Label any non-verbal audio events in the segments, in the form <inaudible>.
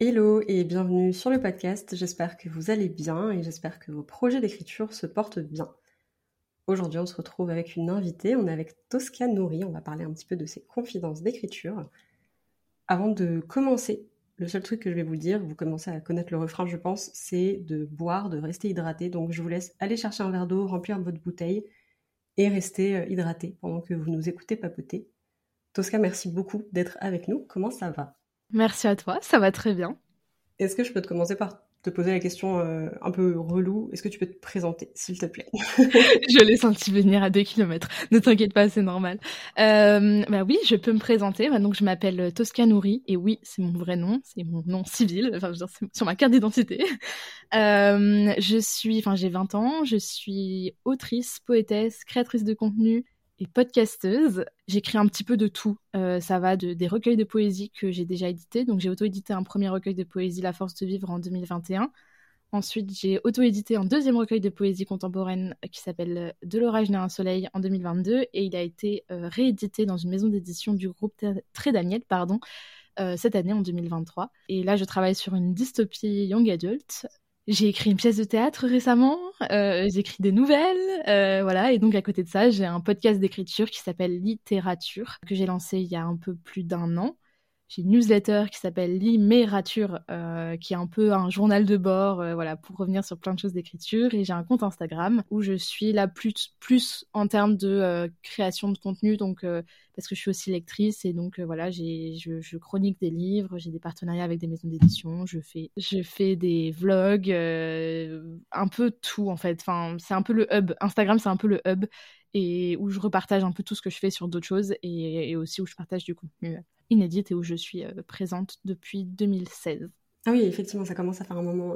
Hello et bienvenue sur le podcast, j'espère que vous allez bien et j'espère que vos projets d'écriture se portent bien. Aujourd'hui on se retrouve avec une invitée, on est avec Tosca Nouri, on va parler un petit peu de ses confidences d'écriture. Avant de commencer, le seul truc que je vais vous dire, vous commencez à connaître le refrain je pense, c'est de boire, de rester hydraté, donc je vous laisse aller chercher un verre d'eau, remplir votre bouteille et rester euh, hydraté pendant que vous nous écoutez papoter. Tosca, merci beaucoup d'être avec nous, comment ça va? Merci à toi, ça va très bien. Est-ce que je peux te commencer par te poser la question euh, un peu relou? Est-ce que tu peux te présenter, s'il te plaît? <laughs> <laughs> Je l'ai senti venir à deux kilomètres. Ne t'inquiète pas, c'est normal. Euh, bah oui, je peux me présenter. Donc, je m'appelle Tosca Nouri. Et oui, c'est mon vrai nom. C'est mon nom civil. Enfin, je veux dire, c'est sur ma carte d'identité. <laughs> Euh, je suis, enfin, j'ai 20 ans. Je suis autrice, poétesse, créatrice de contenu et podcasteuse. J'écris un petit peu de tout. Euh, ça va de, des recueils de poésie que j'ai déjà édités. Donc j'ai auto-édité un premier recueil de poésie, La force de vivre, en 2021. Ensuite, j'ai auto-édité un deuxième recueil de poésie contemporaine qui s'appelle De l'orage naît un soleil en 2022 et il a été euh, réédité dans une maison d'édition du groupe Très Daniel, pardon, euh, cette année en 2023. Et là, je travaille sur une dystopie young adult j'ai écrit une pièce de théâtre récemment, euh, j'écris des nouvelles, euh, voilà. Et donc à côté de ça, j'ai un podcast d'écriture qui s'appelle Littérature que j'ai lancé il y a un peu plus d'un an. Une newsletter qui s'appelle Limérature, euh, qui est un peu un journal de bord, euh, voilà, pour revenir sur plein de choses d'écriture. Et j'ai un compte Instagram où je suis là plus plus en termes de euh, création de contenu, donc euh, parce que je suis aussi lectrice et donc voilà, je, chronique des livres, j'ai des partenariats avec des maisons d'édition, je fais, je fais des vlogs, un peu tout en fait. Enfin, c'est un peu le hub. Instagram, c'est un peu le hub et où je repartage un peu tout ce que je fais sur d'autres choses et aussi où je partage du contenu inédit et où je suis euh, présente depuis 2016. Ah oui, effectivement, ça commence à faire un moment.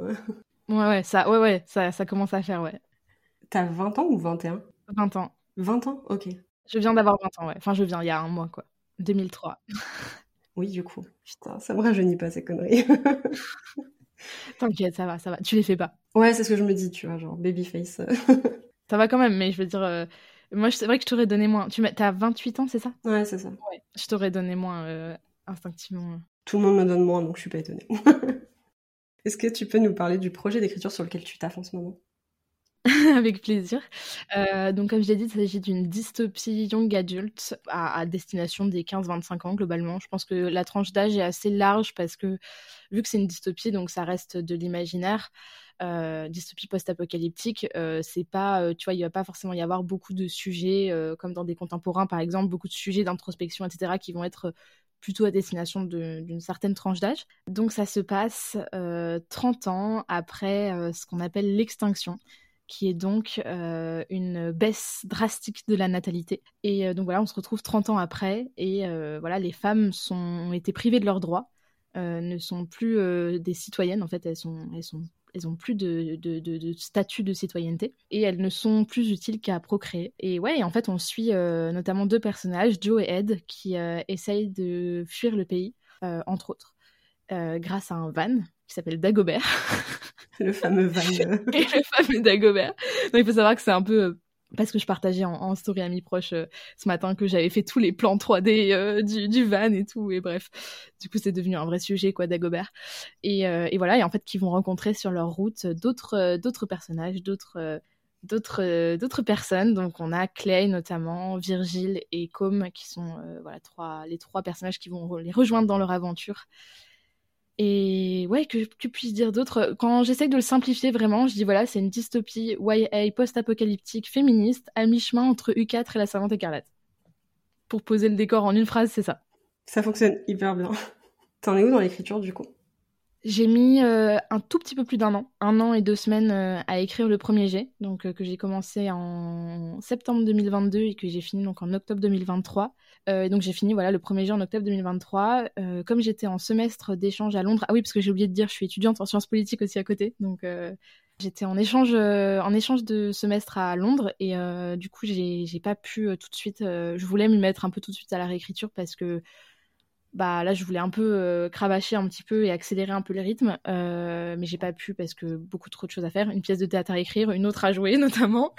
ouais, ouais, ça, ouais, ouais, ça, ça commence à faire, ouais. T'as 20 ans ou 21 20 ans. 20 ans Ok. Je viens d'avoir 20 ans, ouais. Enfin, je viens il y a un mois, quoi. 2003. <laughs> oui, du coup. Putain, ça me rajeunit pas ces conneries. <laughs> T'inquiète, ça va, ça va. Tu les fais pas. Ouais, c'est ce que je me dis, tu vois, genre babyface. <laughs> ça va quand même, mais je veux dire, euh, moi, c'est vrai que je t'aurais donné moins. Tu as 28 ans, c'est ça? Ouais, c'est ça. Ouais, je t'aurais donné moins euh, instinctivement. Tout le monde me donne moins, donc je suis pas étonnée. <laughs> Est-ce que tu peux nous parler du projet d'écriture sur lequel tu taffes en ce moment? <laughs> Avec plaisir. Euh, donc, comme je l'ai dit, il s'agit d'une dystopie young adult à, destination des 15-25 ans globalement. Je pense que la tranche d'âge est assez large parce que, vu que c'est une dystopie, donc ça reste de l'imaginaire. Euh, dystopie post-apocalyptique, euh, c'est pas, euh, tu vois, il va pas forcément y avoir beaucoup de sujets comme dans des contemporains, par exemple, beaucoup de sujets d'introspection, etc., qui vont être plutôt à destination d'une certaine tranche d'âge. Donc ça se passe 30 ans après ce qu'on appelle l'extinction qui est donc euh, une baisse drastique de la natalité. Et euh, donc voilà, on se retrouve 30 ans après, et euh, voilà, les femmes sont, ont été privées de leurs droits, ne sont plus des citoyennes, en fait, elles sont, elles sont elles ont plus de, de, statut de citoyenneté et elles ne sont plus utiles qu'à procréer. Et ouais, en fait, on suit notamment deux personnages, Joe et Ed, qui essayent de fuir le pays, entre autres, grâce à un van qui s'appelle Dagobert. <laughs> le fameux van. <laughs> et le fameux Dagobert. Donc il faut savoir que c'est un peu euh, parce que je partageais en, en story à mi proche euh, ce matin que j'avais fait tous les plans 3D euh, du, du, van et tout et bref du coup c'est devenu un vrai sujet quoi Dagobert et, euh, et voilà et en fait qui vont rencontrer sur leur route d'autres euh, d'autres personnages d'autres d'autres d'autres personnes donc on a Clay notamment Virgile et Com qui sont voilà trois les trois personnages qui vont les rejoindre dans leur aventure et ouais, que tu puisses dire d'autres. Quand j'essaye de le simplifier vraiment, je dis voilà, c'est une dystopie YA post-apocalyptique féministe à mi-chemin entre U4 et la Savante écarlate. Pour poser le décor en une phrase, c'est ça. Ça fonctionne hyper bien. T'en es où dans l'écriture du coup? J'ai mis euh, un tout petit peu plus d'un an, un an et deux semaines euh, à écrire le premier jet, donc euh, que j'ai commencé en septembre 2022 et que j'ai fini donc en octobre 2023. donc j'ai fini voilà le premier jet en octobre 2023. comme j'étais en semestre d'échange à Londres, ah oui parce que j'ai oublié de dire, je suis étudiante en sciences politiques aussi à côté, donc j'étais en échange en échange de semestre à Londres et du coup j'ai pas pu tout de suite. je voulais me mettre un peu tout de suite à la réécriture parce que bah là je voulais un peu euh, cravacher un petit peu et accélérer un peu le rythme euh, mais j'ai pas pu parce que beaucoup trop de choses à faire. Une pièce de théâtre à écrire une autre à jouer <laughs> notamment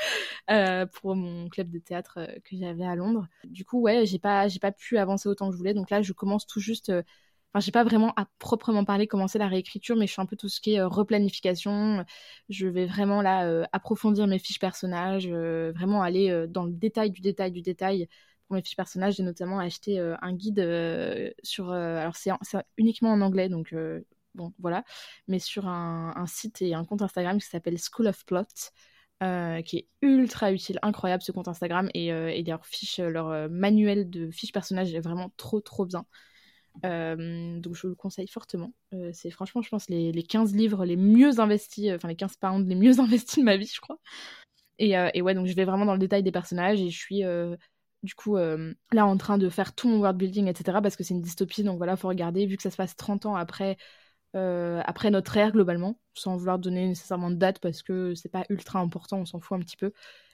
euh, pour mon club de théâtre que j'avais à Londres. Du coup ouais j'ai pas j'ai pas pu avancer autant que je voulais. Donc là je commence tout juste Enfin, j'ai pas vraiment à proprement parler commencer la réécriture, mais je fais un peu tout ce qui est replanification. Je vais vraiment là approfondir mes fiches personnages, vraiment aller dans le détail du détail du détail pour mes fiches personnages, j'ai notamment acheté euh, un guide euh, sur. Euh, alors, c'est uniquement en anglais, donc bon, voilà. Mais sur un, site et un compte Instagram qui s'appelle School of Plot. qui est ultra utile, incroyable ce compte Instagram et, et leur fiche, leur manuel de fiches personnages est vraiment trop trop bien. donc je vous le conseille fortement. c'est franchement, je pense, les, les, 15 livres les mieux investis, enfin les 15 pounds les mieux <laughs> investis de ma vie, je crois. Et, et, ouais, donc je vais vraiment dans le détail des personnages et je suis du coup, euh, là, en train de faire tout mon world building, etc., parce que c'est une dystopie, donc voilà, faut regarder, vu que ça se passe 30 ans après, euh, après notre ère, globalement, sans vouloir donner nécessairement de date, parce que c'est pas ultra important, on s'en fout un petit peu,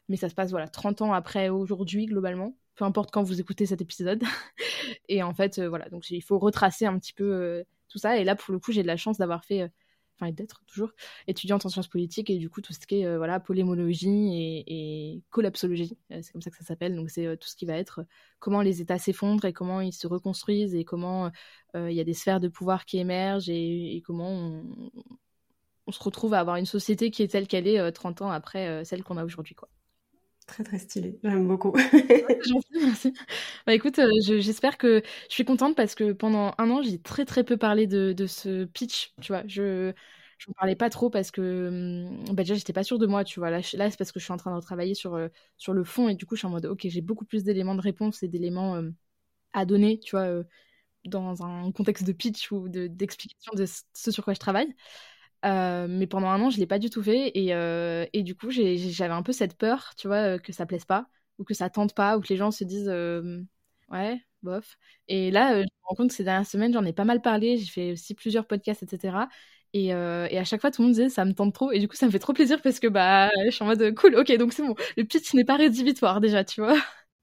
mais ça se passe, voilà, 30 ans après aujourd'hui, globalement, peu importe quand vous écoutez cet épisode. <laughs> et en fait, euh, voilà, donc il faut retracer un petit peu tout ça, et là, pour le coup, j'ai de la chance d'avoir fait enfin d'être toujours étudiante en sciences politiques et du coup tout ce qui est euh, voilà polémologie et, collapsologie, euh, c'est comme ça que ça s'appelle. Donc c'est euh, tout ce qui va être comment les États s'effondrent et comment ils se reconstruisent et comment il y a des sphères de pouvoir qui émergent et, comment on, on, se retrouve à avoir une société qui est telle qu'elle est 30 ans après celle qu'on a aujourd'hui quoi. Très très stylé, j'aime beaucoup. <laughs> merci. Bah écoute, j'espère que je suis contente parce que pendant un an, j'ai très très peu parlé de, de ce pitch, tu vois. Je je parlais pas trop parce que hum, bah déjà j'étais pas sûre de moi, tu vois. Là, là c'est parce que je suis en train de retravailler sur sur le fond et du coup je suis en mode ok j'ai beaucoup plus d'éléments de réponse et d'éléments à donner, tu vois, dans un contexte de pitch ou d'explication de, de ce sur quoi je travaille. Euh, mais pendant un an, je l'ai pas du tout fait. Et, euh, et du coup, j'avais un peu cette peur, tu vois, euh, que ça plaise pas, ou que ça tente pas, ou que les gens se disent ouais, bof. Et là, je me rends compte que ces dernières semaines, j'en ai pas mal parlé. J'ai fait aussi plusieurs podcasts, etc. Et, et, à chaque fois, tout le monde disait ça me tente trop. Et du coup, ça me fait trop plaisir parce que bah, je suis en mode cool, ok, donc c'est bon. Le pitch n'est pas rédhibitoire déjà, tu vois.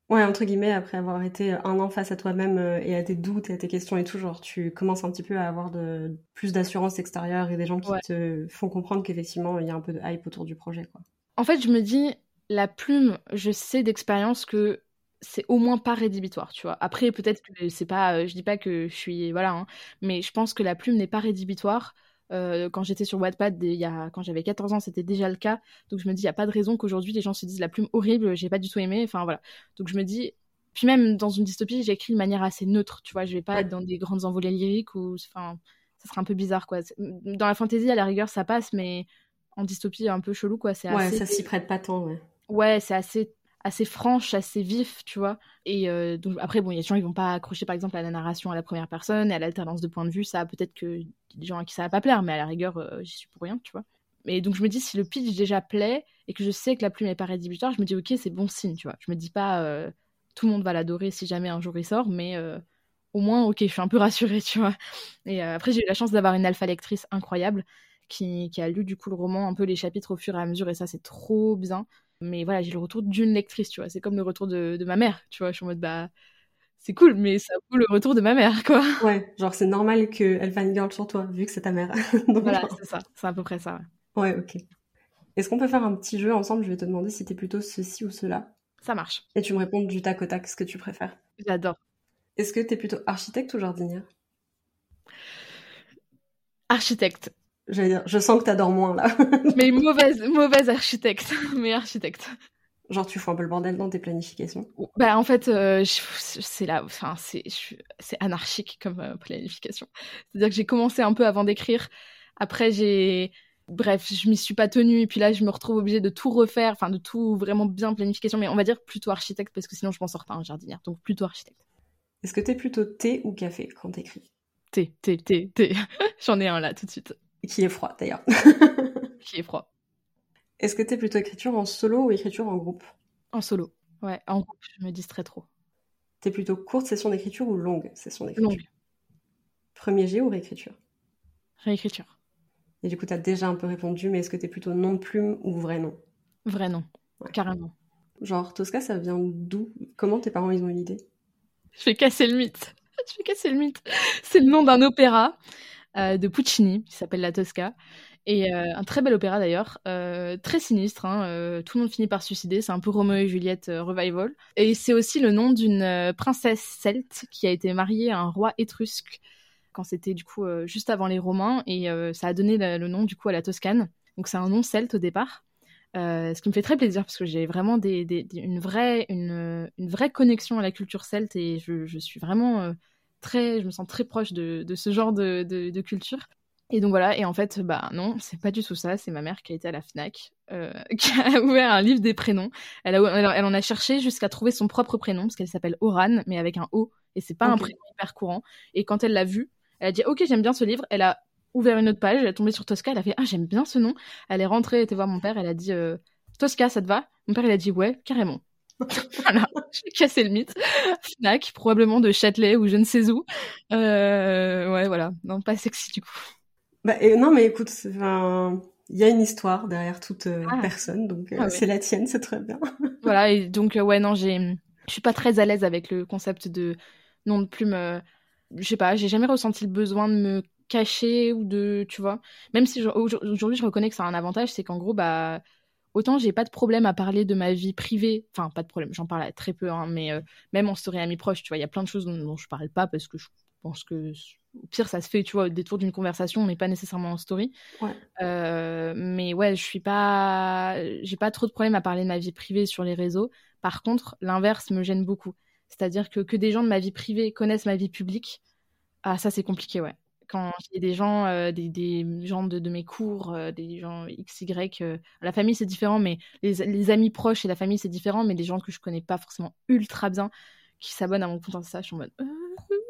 Ouais, entre guillemets, après avoir été un an face à toi-même euh, et à tes doutes et à tes questions et tout, genre, tu commences un petit peu à avoir de, plus d'assurance extérieure et des gens qui te font comprendre qu'effectivement, il y a un peu de hype autour du projet, quoi. En fait, je me dis, la plume, je sais d'expérience que c'est au moins pas rédhibitoire, tu vois. Après, peut-être que c'est pas, euh, je dis pas que je suis, voilà, hein, mais je pense que la plume n'est pas rédhibitoire euh, quand j'étais sur Wattpad, il y a, quand j'avais 14 ans, c'était déjà le cas. Donc je me dis, il n'y a pas de raison qu'aujourd'hui les gens se disent la plume horrible, j'ai pas du tout aimé. Enfin voilà. Donc je me dis, puis même dans une dystopie, j'écris de manière assez neutre, tu vois. Je vais pas être dans des grandes envolées lyriques ou, enfin, ça serait un peu bizarre, quoi. Dans la fantasy, à la rigueur, ça passe, mais en dystopie, un peu chelou, quoi. C'est ouais, ça s'y prête pas tant, ouais. Ouais, c'est assez assez franche, assez vif, tu vois. Et euh, donc après, bon, il y a des gens qui vont pas accrocher par exemple à la narration à la première personne et à l'alternance de point de vue. Ça, peut-être que des gens à qui ça va pas plaire, mais à la rigueur, euh, j'y suis pour rien, tu vois. Mais donc je me dis, si le pitch déjà plaît et que je sais que la plume est pas rédhibitoire, je me dis, ok, c'est bon signe, tu vois. Je me dis pas, euh, tout le monde va l'adorer si jamais un jour il sort, mais au moins, ok, je suis un peu <laughs> rassurée, tu vois. Et après, j'ai eu la chance d'avoir une alpha lectrice incroyable qui, qui, a lu du coup le roman, un peu les chapitres au fur et à mesure, et ça, c'est trop bien. Mais voilà, j'ai le retour d'une lectrice, tu vois. C'est comme le retour de, de, ma mère, tu vois. Je suis en mode, bah, c'est cool, mais ça vaut le retour de ma mère, quoi. Ouais, genre, c'est normal qu'elle girl sur toi, vu que c'est ta mère. <laughs> Donc, voilà, c'est ça. C'est à peu près ça. Ouais, ouais ok. Est-ce qu'on peut faire un petit jeu ensemble? Je vais te demander si t'es plutôt ceci ou cela. Ça marche. Et tu me réponds du tac au tac ce que tu préfères. J'adore. Est-ce que t'es plutôt architecte ou jardinière? Architecte. J'allais dire, je sens que t'adores moins là. <laughs> mais mauvaise, mauvaise architecte, <laughs> mais architecte. Genre tu fous un peu le bordel dans tes planifications? Bah en fait, euh, c'est là, enfin c'est, c'est anarchique comme euh, planification. C'est-à-dire que j'ai commencé un peu avant d'écrire. Après j'ai, bref, je m'y suis pas tenue et puis là je me retrouve obligée de tout refaire, enfin de tout vraiment bien planification. Mais on va dire plutôt architecte parce que sinon je m'en sors pas un jardinière. Donc plutôt architecte. Est-ce que t'es plutôt thé ou café quand t'écris? T, T, T, T. J'en ai un là tout de suite. Qui est froid d'ailleurs. <laughs> Qui est froid. Est-ce que t'es plutôt écriture en solo ou écriture en groupe? En solo. Ouais, en groupe, je me distrais trop. T'es plutôt courte session d'écriture ou longue session d'écriture? Longue. Premier jet ou réécriture? Réécriture. Et du coup, t'as déjà un peu répondu, mais est-ce que t'es plutôt nom de plume ou vrai nom? Vrai nom. Ouais. Carrément. Genre, Tosca, ça vient d'où? Comment tes parents, ils ont eu l'idée? Je vais casser le mythe. <laughs> Je vais casser le mythe. C'est le nom d'un opéra de Puccini qui s'appelle La Tosca. Et euh, un très bel opéra d'ailleurs, euh, très sinistre. Hein, euh, tout le monde finit par suicider. C'est un peu Roméo et Juliette euh, revival. Et c'est aussi le nom d'une euh, princesse celte qui a été mariée à un roi étrusque quand c'était du coup euh, juste avant les Romains. Et euh, ça a donné le, nom du coup à la Toscane. Donc c'est un nom celte au départ. Euh, ce qui me fait très plaisir parce que j'ai vraiment des, une, vraie, une, une vraie connexion à la culture celte et je, je suis vraiment euh, très, je me sens très proche de, de ce genre de, de, de culture. Et donc voilà, et en fait, bah non, c'est pas du tout ça, c'est ma mère qui a été à la FNAC, euh, <laughs> qui a ouvert un livre des prénoms. Elle, a, elle, elle en a cherché jusqu'à trouver son propre prénom, parce qu'elle s'appelle Oran, mais avec un O, et c'est pas un prénom hyper courant. Et quand elle l'a vu, elle a dit, ok, j'aime bien ce livre, elle a ouvert une autre page, elle est tombée sur Tosca, elle a fait, ah, j'aime bien ce nom. Elle est rentrée, elle était voir mon père, elle a dit, euh, Tosca, ça te va? Mon père, il a dit, ouais, carrément. <laughs> voilà, j'ai cassé le mythe. Fnac, probablement de Châtelet ou je ne sais où. Euh, ouais, voilà. Non, pas sexy du coup. Bah, et, non, mais écoute, il y a une histoire derrière toute euh, Ah. personne, donc euh, Ah ouais. c'est la tienne, c'est très bien. <laughs> voilà, et donc, euh, ouais, non, j'ai, je suis pas très à l'aise avec le concept de nom de plume. je sais pas, j'ai jamais ressenti le besoin de me cacher ou de, tu vois. Même si aujourd'hui, je reconnais que ça a un avantage, c'est qu'en gros, bah, autant j'ai pas de problème à parler de ma vie privée. Enfin, pas de problème, j'en parle très peu, hein, mais euh, même en story amis proches, tu vois, il y a plein de choses dont, dont je parle pas parce que je pense que au pire, ça se fait, tu vois, au détour d'une conversation, mais pas nécessairement en story. Ouais. Euh, mais ouais, je suis pas, j'ai pas trop de problème à parler de ma vie privée sur les réseaux. Par contre, l'inverse me gêne beaucoup. C'est-à-dire que que des gens de ma vie privée connaissent ma vie publique, ah ça c'est compliqué, ouais. Quand j'ai des gens, euh, des, des gens de, de mes cours, euh, des gens XY, euh, la famille c'est différent, mais les, les amis proches et la famille c'est différent, mais des gens que je connais pas forcément ultra bien, qui s'abonnent à mon compte Insta, je suis en mode.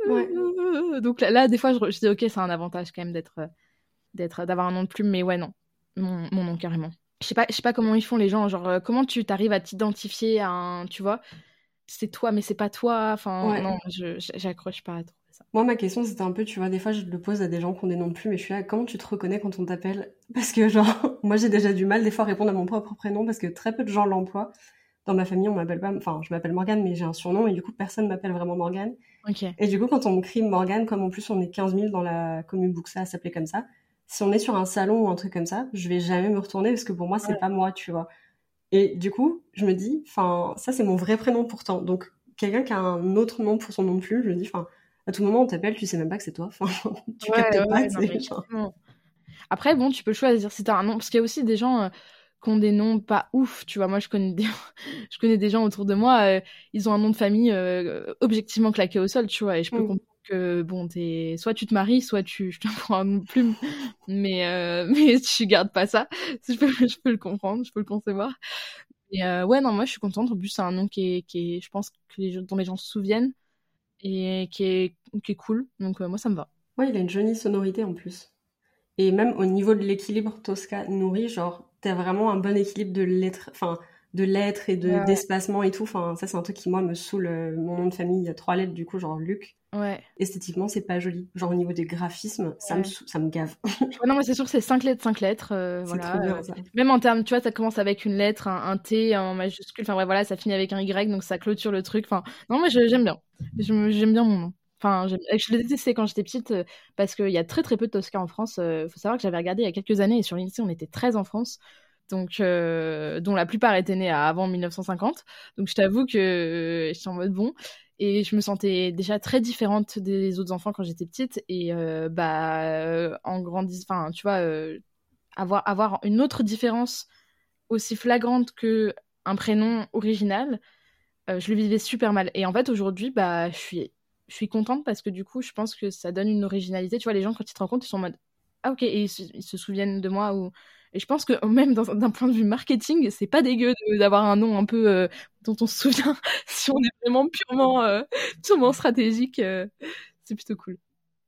Ouais. Donc là, là, des fois, je, je dis ok, c'est un avantage quand même d'être, euh, d'être, d'avoir un nom de plume, mais ouais, non, mon, mon nom carrément. Je sais pas, je sais pas comment ils font les gens, genre euh, comment tu t'arrives à t'identifier à un, tu vois, c'est toi, mais c'est pas toi. Enfin, Ouais. non, je- j'accroche pas à trop ça. Moi, ma question, c'était un peu, tu vois, des fois, je le pose à des gens noms de plume, mais je suis là, comment tu te reconnais quand on t'appelle? <laughs> Parce que, genre, <laughs> moi, j'ai déjà du mal, des fois, à répondre à mon propre prénom, parce que très peu de gens l'emploient. Dans ma famille, on m'appelle pas, enfin, je m'appelle Morgane, mais j'ai un surnom, et du coup, personne m'appelle vraiment Morgane. Et du coup, quand on me crie Morgane, comme en plus on est 15 000 dans la commune Buxa à s'appeler comme ça, si on est sur un salon ou un truc comme ça, je vais jamais me retourner parce que pour moi, c'est Ouais. pas moi, tu vois. Et du coup, je me dis, enfin, ça c'est mon vrai prénom pourtant. Donc, quelqu'un qui a un autre nom pour son nom de plume, je me dis, enfin, à tout moment on t'appelle, tu sais même pas que c'est toi. <laughs> Enfin, tu Ouais, captes ouais, pas, non, mais genre. Après, bon, tu peux choisir si t'as un nom, parce qu'il y a aussi des gens euh, qui ont des noms pas ouf, tu vois. Moi, je connais des, <laughs> je connais des gens autour de moi, euh, ils ont un nom de famille euh, objectivement claqué au sol, tu vois, et je peux Mm. comprendre que, bon, t'es, soit tu te maries, soit tu, <laughs> je te prends un nom de plume, mais, euh, mais tu gardes pas ça. Je peux, je peux le comprendre, je peux le concevoir. Et euh, ouais, non, moi, je suis contente. En plus, c'est un nom qui est, qui est, je pense, que les, gens- dont les gens se souviennent et qui est, qui est cool. Donc, euh, moi, ça me va. Ouais, il a une jolie sonorité en plus. Et même au niveau de l'équilibre Tosca nourri, genre, t'as vraiment un bon équilibre de lettres, enfin, de lettres et de, Ouais, ouais. d'espacement et tout. Enfin, ça, c'est un truc qui, moi, me saoule. Euh, Mon nom de famille, il y a trois lettres, du coup, genre Luc. Ouais. Esthétiquement, c'est pas joli. Genre, au niveau des graphismes, ça me, Ouais. ça me gave. <laughs> Non, mais c'est sûr, c'est 5 lettres, 5 lettres. euh, voilà. trop bien, euh, ça. Même en termes, tu vois, ça commence avec une lettre, un, un T, un majuscule. Enfin, ouais, voilà, ça finit avec un Y, donc ça clôture le truc. Enfin, non, moi, j'aime bien. J'aime bien mon nom. Enfin, je le détestais quand j'étais petite parce qu'il y a très très peu de Tosca en France. Il faut savoir que j'avais regardé il y a quelques années et sur l'INSEE, on était 13 en France. Donc, euh, dont la plupart étaient nés avant 1950. Donc, je t'avoue que euh, j'étais en mode bon. Et je me sentais déjà très différente des autres enfants quand j'étais petite. Et euh, bah, en grandissant, enfin, tu vois, avoir, avoir une autre différence aussi flagrante que un prénom original, je le vivais super mal. Et en fait, aujourd'hui, bah, je suis, je suis contente parce que du coup, je pense que ça donne une originalité. Tu vois, les gens, quand ils te rencontrent, ils sont en mode Ah, ok, et ils se, ils se souviennent de moi. Ou... Et je pense que <laughs> même d'un point de vue marketing, c'est pas dégueu d'avoir un nom un peu euh, dont on se souvient <laughs> si on est vraiment purement, euh, purement stratégique. euh, c'est plutôt cool.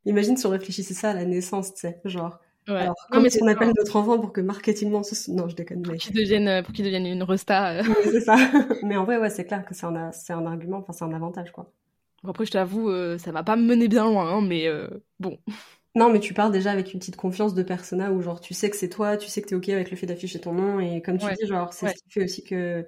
Imagine si on réfléchissait ça à la naissance, tu sais, genre. Ouais. Alors, Non, mais on appelle notre enfant pour que marketingement, ce... non, je déconne, mais pour qu'ils deviennent une resta. c'est ça. <laughs> mais en vrai, ouais, c'est clair que c'est un, c'est un argument, enfin, c'est un avantage, quoi. Après, je t'avoue, ça va pas me mener bien loin, hein, mais bon. Non, mais tu pars déjà avec une petite confiance de persona où, genre, tu sais que c'est toi, tu sais que t'es ok avec le fait d'afficher ton nom, et comme tu Ouais. dis, genre, c'est Ouais. ce qui fait aussi que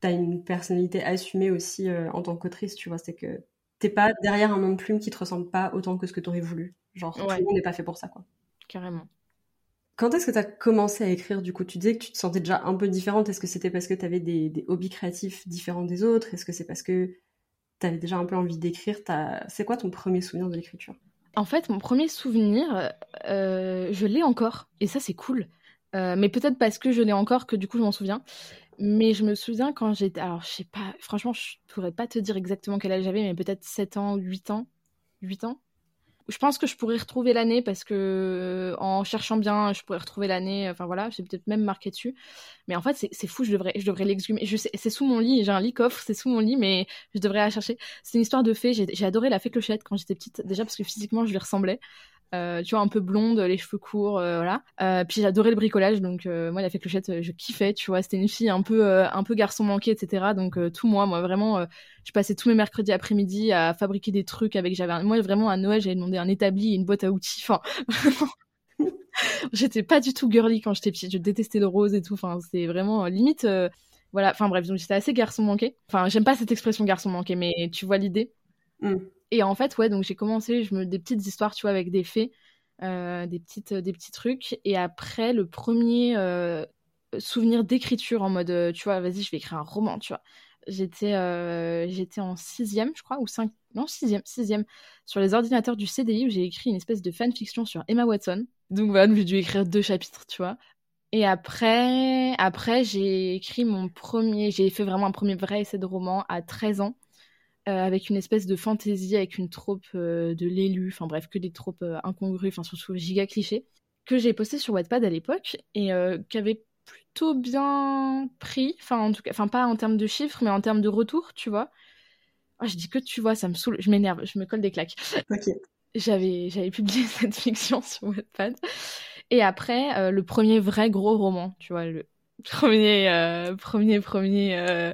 t'as une personnalité assumée aussi euh, en tant qu'autrice, tu vois, c'est que t'es pas derrière un nom de plume qui te ressemble pas autant que ce que t'aurais voulu. Genre, tout le monde n'est pas fait pour ça, quoi. Carrément. Quand est-ce que tu as commencé à écrire du coup? Tu disais que tu te sentais déjà un peu différente. Est-ce que c'était parce que tu avais des, des hobbies créatifs différents des autres? Est-ce que c'est parce que tu avais déjà un peu envie d'écrire? T'as- C'est quoi ton premier souvenir de l'écriture? En fait, mon premier souvenir, euh, je l'ai encore, et ça, c'est cool. Euh, mais peut-être parce que je l'ai encore que du coup, je m'en souviens. Mais je me souviens quand j'étais. Alors, je sais pas, franchement, je pourrais pas te dire exactement quel âge j'avais, mais peut-être 7 ans, 8 ans. 8 ans Je pense que je pourrais retrouver l'année parce que euh, en cherchant bien, je pourrais retrouver l'année. Enfin voilà, j'ai peut-être même marqué dessus. Mais en fait, c'est fou, je devrais, je devrais l'exhumer. C'est sous mon lit, j'ai un lit coffre, c'est sous mon lit, mais je devrais la chercher. C'est une histoire de fée. J'ai j'ai adoré la fée clochette quand j'étais petite, déjà parce que physiquement, je lui ressemblais. Euh, tu vois, un peu blonde, les cheveux courts, euh, voilà. Euh, puis j'adorais le bricolage, donc moi, la fée clochette, je kiffais, tu vois. C'était une fille un peu, un peu garçon manqué, etc. Donc tout moi, moi vraiment, je passais tous mes mercredis après-midi à fabriquer des trucs avec. J'avais, moi vraiment à Noël, j'avais demandé un établi et une boîte à outils. Enfin. <laughs> J'étais pas du tout girly quand j'étais petite. Je détestais le rose et tout. Enfin, c'était vraiment limite. voilà. Enfin bref, donc j'étais assez garçon manqué. Enfin, j'aime pas cette expression garçon manqué, mais tu vois l'idée. Mm. Et en fait, ouais, donc j'ai commencé, je me des petites histoires, tu vois, avec des fées, euh, des petites, des petits trucs. Et après, le premier euh, souvenir d'écriture en mode, euh, tu vois, vas-y, je vais écrire un roman, tu vois. J'étais, euh, j'étais en sixième, je crois, ou cinq, non, sixième, sixième, sur les ordinateurs du CDI où j'ai écrit une espèce de fanfiction sur Emma Watson. Donc voilà, j'ai dû écrire deux chapitres, tu vois. Et après, après j'ai écrit mon premier, j'ai fait vraiment un premier vrai essai de roman à 13 ans, avec une espèce de fantaisie, avec une troupe euh, de l'élu, enfin bref, que des tropes euh, incongrues, enfin surtout giga clichés, que j'ai posté sur Wattpad à l'époque et euh, qui avait plutôt bien pris, enfin en tout cas, enfin pas en termes de chiffres, mais en termes de retour, tu vois. Ah, je dis que tu vois, ça me saoule, je m'énerve, je me colle des claques Ok. j'avais j'avais publié <laughs> cette fiction sur Wattpad et après euh, le premier vrai gros roman tu vois le premier euh, premier premier euh,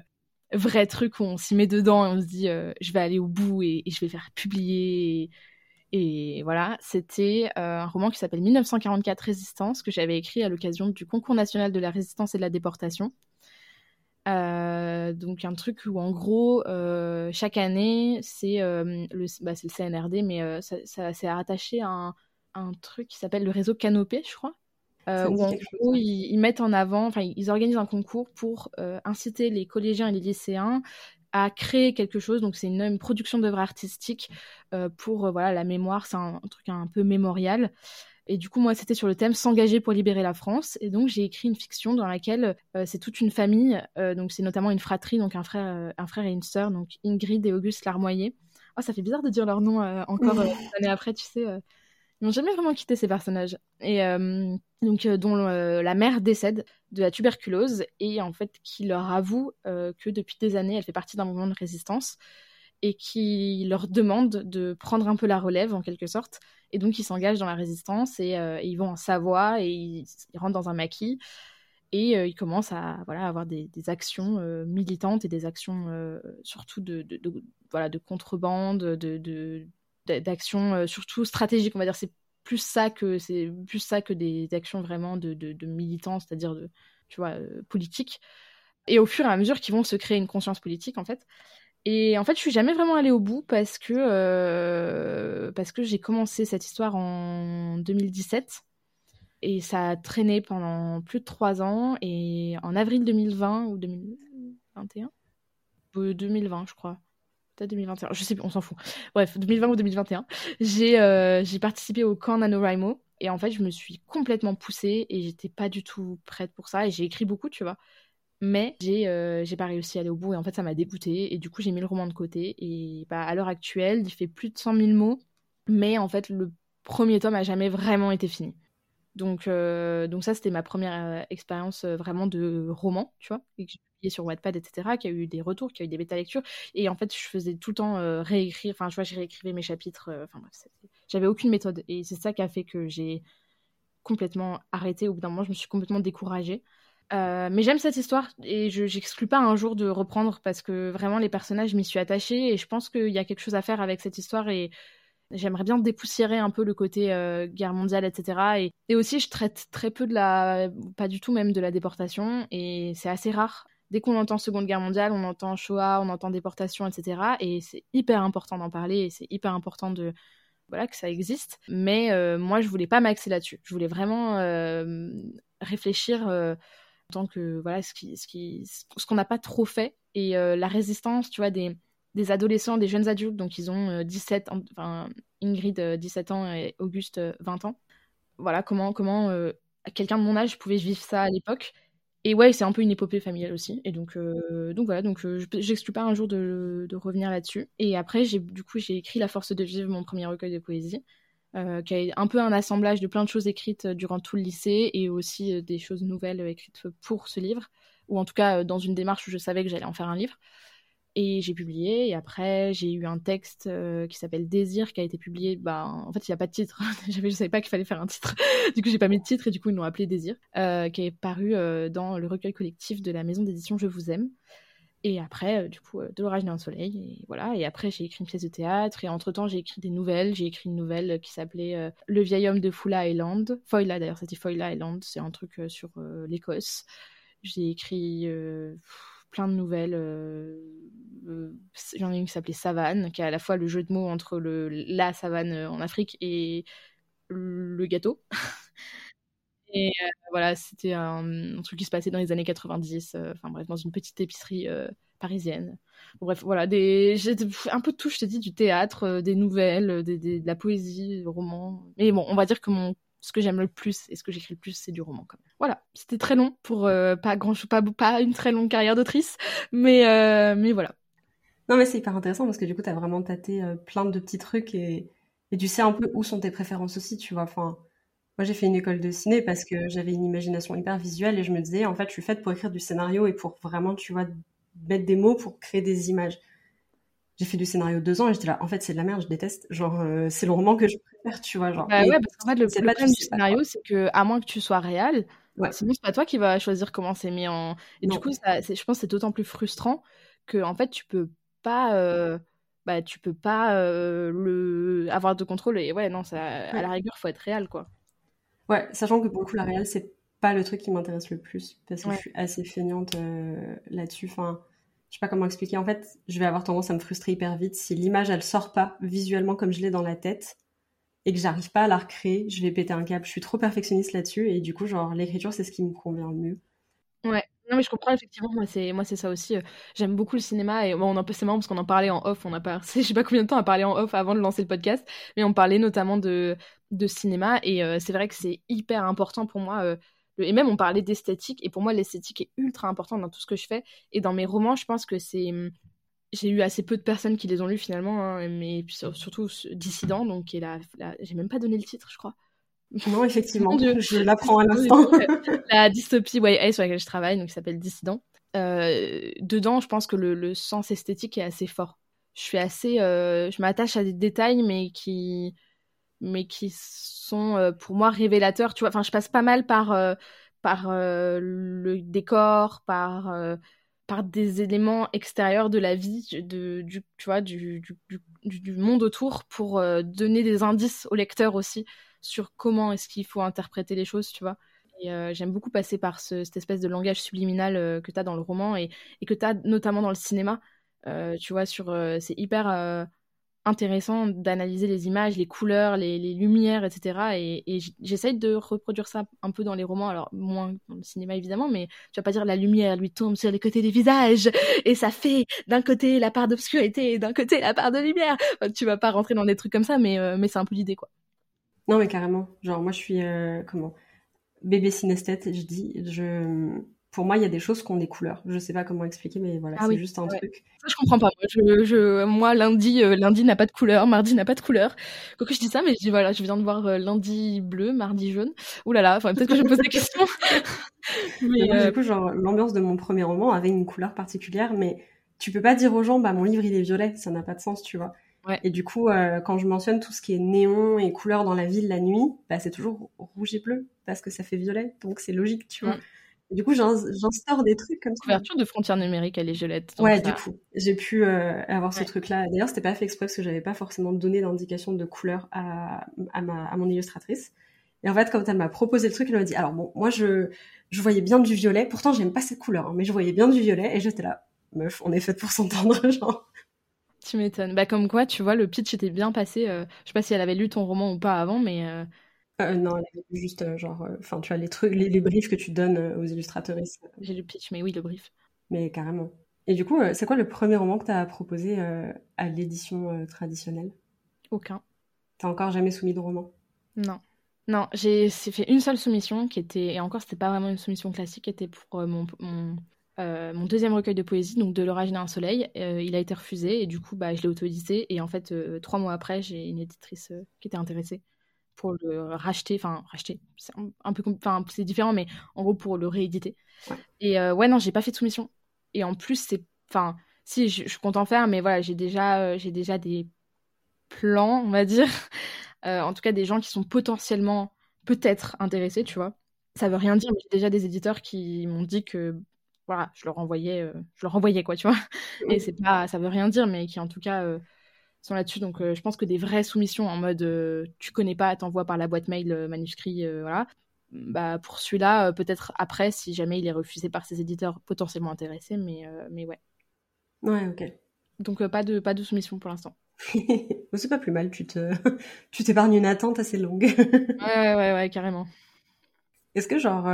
vrai truc où on s'y met dedans et on se dit euh, je vais aller au bout et, je vais faire publier et, voilà. C'était euh, un roman qui s'appelle 1944 Résistance que j'avais écrit à l'occasion du concours national de la résistance et de la déportation. Euh, donc un truc où en gros chaque année c'est le bah, le CNRD mais ça, ça c'est rattaché à un, un truc qui s'appelle le réseau Canopé je crois euh, où en gros ils, ils mettent en avant enfin ils organisent un concours pour euh, inciter les collégiens et les lycéens à créer quelque chose donc c'est une, une production d'œuvres artistiques euh, pour voilà la mémoire c'est un, un truc un peu mémorial et du coup, moi, c'était sur le thème s'engager pour libérer la France. Et donc, j'ai écrit une fiction dans laquelle c'est toute une famille. donc, c'est notamment une fratrie, donc un frère, un frère et une sœur, donc Ingrid et Auguste Larmoyer. Oh, ça fait bizarre de dire leur nom encore <laughs> des années après, tu sais. N'ont jamais vraiment quitté ces personnages. Et euh, donc, euh, dont euh, la mère décède de la tuberculose et en fait, qui leur avoue que depuis des années, elle fait partie d'un mouvement de résistance et qui leur demande de prendre un peu la relève en quelque sorte. Et donc ils s'engagent dans la résistance et, ils vont en Savoie et ils, rentrent dans un maquis et ils commencent à voilà avoir des, actions militantes et des actions surtout de, de, voilà de contrebande, de de- d'actions euh, surtout stratégiques on va dire. C'est plus ça que c'est plus ça que des actions vraiment de, de, militants c'est-à-dire de tu vois euh, politiques. Et au fur et à mesure qu'ils vont se créer une conscience politique en fait. Et en fait, je suis jamais vraiment allée au bout parce que, euh, parce que j'ai commencé cette histoire en 2017 et ça a traîné pendant plus de trois ans. Et en avril 2020 ou 2021 Euh, 2020, je crois. Peut-être 2021, je sais plus, on s'en fout. Bref, 2020 ou 2021, j'ai euh, j'ai participé au camp NaNoWriMo et en fait, je me suis complètement poussée et j'étais pas du tout prête pour ça et j'ai écrit beaucoup, tu vois mais j'ai euh, j'ai pas réussi à aller au bout et en fait ça m'a dégoûté et du coup j'ai mis le roman de côté et bah, à l'heure actuelle il fait plus de 100 000 mots mais en fait le premier tome a jamais vraiment été fini Donc, euh, donc ça, c'était ma première expérience vraiment de roman, tu vois, sur Wattpad, etc., qui a eu des retours, qui a eu des bêta-lectures. Et en fait, je faisais tout le temps réécrire, enfin, je vois, j'ai réécrivais mes chapitres, enfin bref, j'avais aucune méthode. Et c'est ça qui a fait que j'ai complètement arrêté. Au bout d'un moment, je me suis complètement découragée. mais j'aime cette histoire et je n'exclus pas un jour de reprendre parce que vraiment les personnages m'y suis attachée et je pense qu'il y a quelque chose à faire avec cette histoire et J'aimerais bien dépoussiérer un peu le côté euh, guerre mondiale, etc. Et, aussi, je traite très peu de la, pas du tout même de la déportation, et c'est assez rare. Dès qu'on entend Seconde Guerre mondiale, on entend Shoah, on entend déportation, etc. Et c'est hyper important d'en parler, et c'est hyper important de, voilà, que ça existe. Mais euh, moi, je voulais pas m'axer là-dessus. Je voulais vraiment euh, réfléchir en tant que voilà ce qu'on n'a pas trop fait et la résistance, tu vois, des adolescents, des jeunes adultes, donc ils ont 17 euh, enfin Ingrid 17 euh, ans et Auguste 20 euh, ans. Voilà comment comment quelqu'un de mon âge pouvait vivre ça à l'époque. Et ouais, c'est un peu une épopée familiale aussi. Et donc, donc voilà, donc j'exclus pas un jour de, revenir là-dessus. Et après, j'ai du coup, j'ai écrit La Force de vivre, mon premier recueil de poésie, qui est un peu un assemblage de plein de choses écrites durant tout le lycée et aussi des choses nouvelles écrites pour ce livre, ou en tout cas dans une démarche où je savais que j'allais en faire un livre. Et j'ai publié, et après, j'ai eu un texte euh, qui s'appelle Désir, qui a été publié. Bah, en fait, il n'y a pas de titre. <laughs> je ne savais pas qu'il fallait faire un titre. <laughs> du coup, j'ai pas mis de titre, et du coup, ils l'ont appelé Désir, euh, qui est paru euh, dans le recueil collectif de la maison d'édition Je vous aime. Et après, du coup, De l'orage d'un soleil, et voilà. Et après, j'ai écrit une pièce de théâtre, et entre-temps, j'ai écrit des nouvelles. J'ai écrit une nouvelle qui s'appelait Le vieil homme de Fula Island. Foyla, d'ailleurs, c'était Foyla Island, c'est un truc sur l'Écosse. J'ai écrit plein de nouvelles. Euh, euh, j'en ai une qui s'appelait Savane, qui est à la fois le jeu de mots entre le, la savane euh, en Afrique et le gâteau. <laughs> et voilà, c'était un, truc qui se passait dans les années 90, enfin bref, dans une petite épicerie parisienne. bref, voilà, des, un peu de tout, je te dis, du théâtre, des nouvelles, de la poésie, des romans. Mais bon, on va dire que mon ce que j'aime le plus et ce que j'écris le plus, c'est du roman quand même. Voilà, c'était très long pour euh, pas grand pas, pas une très longue carrière d'autrice, mais, euh, mais voilà. Non, mais c'est hyper intéressant parce que du coup, t'as vraiment tâté euh, plein de petits trucs et, et tu sais un peu où sont tes préférences aussi, tu vois. Enfin, moi, j'ai fait une école de ciné parce que j'avais une imagination hyper visuelle et je me disais, en fait, je suis faite pour écrire du scénario et pour vraiment, tu vois, mettre des mots pour créer des images j'ai fait du scénario deux ans et j'étais là, en fait, c'est de la merde, je déteste. Genre, euh, c'est le roman que je préfère, tu vois. Genre, bah ouais, parce qu'en fait, le, problème du scénario, c'est que, à moins que tu sois réel, ouais. sinon, c'est pas toi qui vas choisir comment c'est mis en. Et du coup, ça, je pense que c'est d'autant plus frustrant que, en fait, tu peux pas. Euh, bah, tu peux pas euh, le... avoir de contrôle. Et ouais, non, ça, à la rigueur, faut être réel, quoi. Ouais, sachant que pour le coup, la réelle, c'est pas le truc qui m'intéresse le plus parce que je suis assez feignante là-dessus. Enfin je sais pas comment expliquer. En fait, je vais avoir tendance à me frustrer hyper vite si l'image elle sort pas visuellement comme je l'ai dans la tête et que j'arrive pas à la recréer, je vais péter un câble. Je suis trop perfectionniste là-dessus et du coup, genre l'écriture, c'est ce qui me convient le mieux. Ouais. Non mais je comprends effectivement moi c'est moi c'est ça aussi j'aime beaucoup le cinéma et bon on en c'est marrant parce qu'on en parlait en off on a pas <laughs> je sais pas combien de temps à parler en off avant de lancer le podcast mais on parlait notamment de de cinéma et euh, c'est vrai que c'est hyper important pour moi euh, et même on parlait d'esthétique et pour moi l'esthétique est ultra importante dans tout ce que je fais. Et dans mes romans je pense que c'est hum, j'ai eu assez peu de personnes qui les ont lus finalement hein, mais surtout dissident donc qui est la, j'ai même pas donné le titre je crois. Non effectivement <laughs> je l'apprends à l'instant. <laughs> La dystopie YA sur laquelle je travaille donc qui s'appelle dissident. Euh, dedans je pense que le, sens esthétique est assez fort. Je suis assez euh, je m'attache à des détails mais qui mais qui sont euh, pour moi révélateurs. Tu vois, enfin, je passe pas mal par euh, par euh, le décor, par par des éléments extérieurs de la vie, de, du, tu vois, du, du, monde autour pour donner des indices au lecteur aussi sur comment est-ce qu'il faut interpréter les choses, tu vois. J'aime beaucoup passer par ce, cette espèce de langage subliminal que tu as dans le roman et, et que tu as notamment dans le cinéma. tu vois, sur c'est hyper intéressant d'analyser les images, les couleurs, les, lumières, etc. Et, j'essaye de reproduire ça un peu dans les romans, alors moins dans le cinéma évidemment, mais tu vas pas dire la lumière lui tombe sur les côtés des visages <laughs> et ça fait d'un côté la part d'obscurité et d'un côté la part de lumière. tu vas pas rentrer dans des trucs comme ça, mais, euh, mais c'est un peu l'idée quoi. Non mais carrément, genre moi je suis euh, comment? Bébé synesthète, je dis, je pour moi, il y a des choses qui ont des couleurs. Je sais pas comment expliquer, mais voilà, ah c'est juste un truc. Ça, je comprends pas. Moi, je, moi lundi, euh, lundi n'a pas de couleur, mardi n'a pas de couleur. Quand je dis ça, mais je dis voilà, je viens de voir euh, lundi bleu, mardi jaune. Ouh là là, enfin, peut-être que je pose des questions. <laughs> mais, Du euh, coup, genre, l'ambiance de mon premier roman avait une couleur particulière, mais tu peux pas dire aux gens, bah, mon livre, il est violet. Ça n'a pas de sens, tu vois. Et du coup, quand je mentionne tout ce qui est néon et couleurs dans la ville la nuit, bah, c'est toujours rouge et bleu parce que ça fait violet. Donc c'est logique, tu vois. Mm du coup, j'instaure des trucs comme ça. Couverture de frontières numériques à l'égélette. Ouais, du coup, j'ai pu euh, avoir ce truc-là. D'ailleurs, c'était pas fait exprès parce que j'avais pas forcément donné d'indication de couleur à, à, ma, à mon illustratrice. Et en fait, quand elle m'a proposé le truc, elle m'a dit, alors bon, moi, je, je voyais bien du violet. Pourtant, j'aime pas cette couleur, hein, mais je voyais bien du violet. Et j'étais là, meuf, on est faite pour <laughs> s'entendre, genre. Tu m'étonnes. Bah, comme quoi, tu vois, le pitch était bien passé. Euh, je sais pas si elle avait lu ton roman ou pas avant, mais euh, euh, non, juste euh, genre, euh, enfin, tu as les trucs, les, briefs que tu donnes aux illustratrices. J'ai le pitch, mais oui, le brief. Mais carrément. Et du coup, c'est quoi le premier roman que tu as proposé à l'édition traditionnelle? Aucun. T'as encore jamais soumis de roman? Non. Non, j'ai fait une seule soumission qui était, et encore, c'était pas vraiment une soumission classique, qui était pour mon, mon, mon, deuxième recueil de poésie, donc De l'orage d'un soleil. il a été refusé, et du coup, bah, je l'ai auto-édité. Et en fait, trois mois après, j'ai une éditrice qui était intéressée pour le racheter, enfin racheter, c'est un, peu, enfin c'est différent, mais en gros pour le rééditer. Et euh, ouais non, j'ai pas fait de soumission. Et en plus c'est, enfin si je, je, compte en faire, mais voilà j'ai déjà, euh, j'ai déjà des plans, on va dire, <laughs> euh, en tout cas des gens qui sont potentiellement peut-être intéressés, tu vois. Ça veut rien dire, mais j'ai déjà des éditeurs qui m'ont dit que voilà, je leur envoyais, je leur envoyais quoi, tu vois. Et c'est pas, ça veut rien dire, mais qui en tout cas sont là-dessus. Donc, euh, je pense que des vraies soumissions en mode euh, tu connais pas, t'envoies par la boîte mail euh, manuscrit, voilà. Bah, pour celui-là, peut-être après, si jamais il est refusé par ses éditeurs potentiellement intéressés, mais, mais ouais. Ouais, ok. Donc, pas, de, pas de soumission pour l'instant. <laughs> c'est pas plus mal, tu te <laughs> tu t'épargnes une attente assez longue. <laughs> ouais, ouais, ouais, carrément. Est-ce que, genre,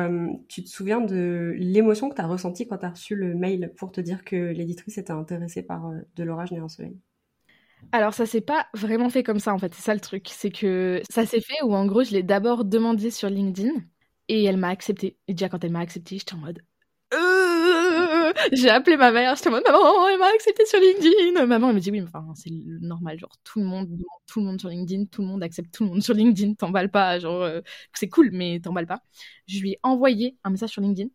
tu te souviens de l'émotion que tu as ressentie quand tu as reçu le mail pour te dire que l'éditrice était intéressée par De l'orage né un soleil? Alors ça s'est pas vraiment fait comme ça en fait, c'est ça le truc, c'est que ça s'est fait où en gros je l'ai d'abord demandé sur LinkedIn et elle m'a accepté. Et déjà quand elle m'a accepté, j'étais en mode euh, j'ai appelé ma mère, j'étais en mode maman, elle m'a accepté sur LinkedIn. Maman elle me dit oui, mais enfin c'est normal, genre tout le monde tout le monde sur LinkedIn, tout le monde accepte tout le monde sur LinkedIn, t'emballes pas, genre euh, c'est cool mais t'emballes pas. Je lui ai envoyé un message sur LinkedIn,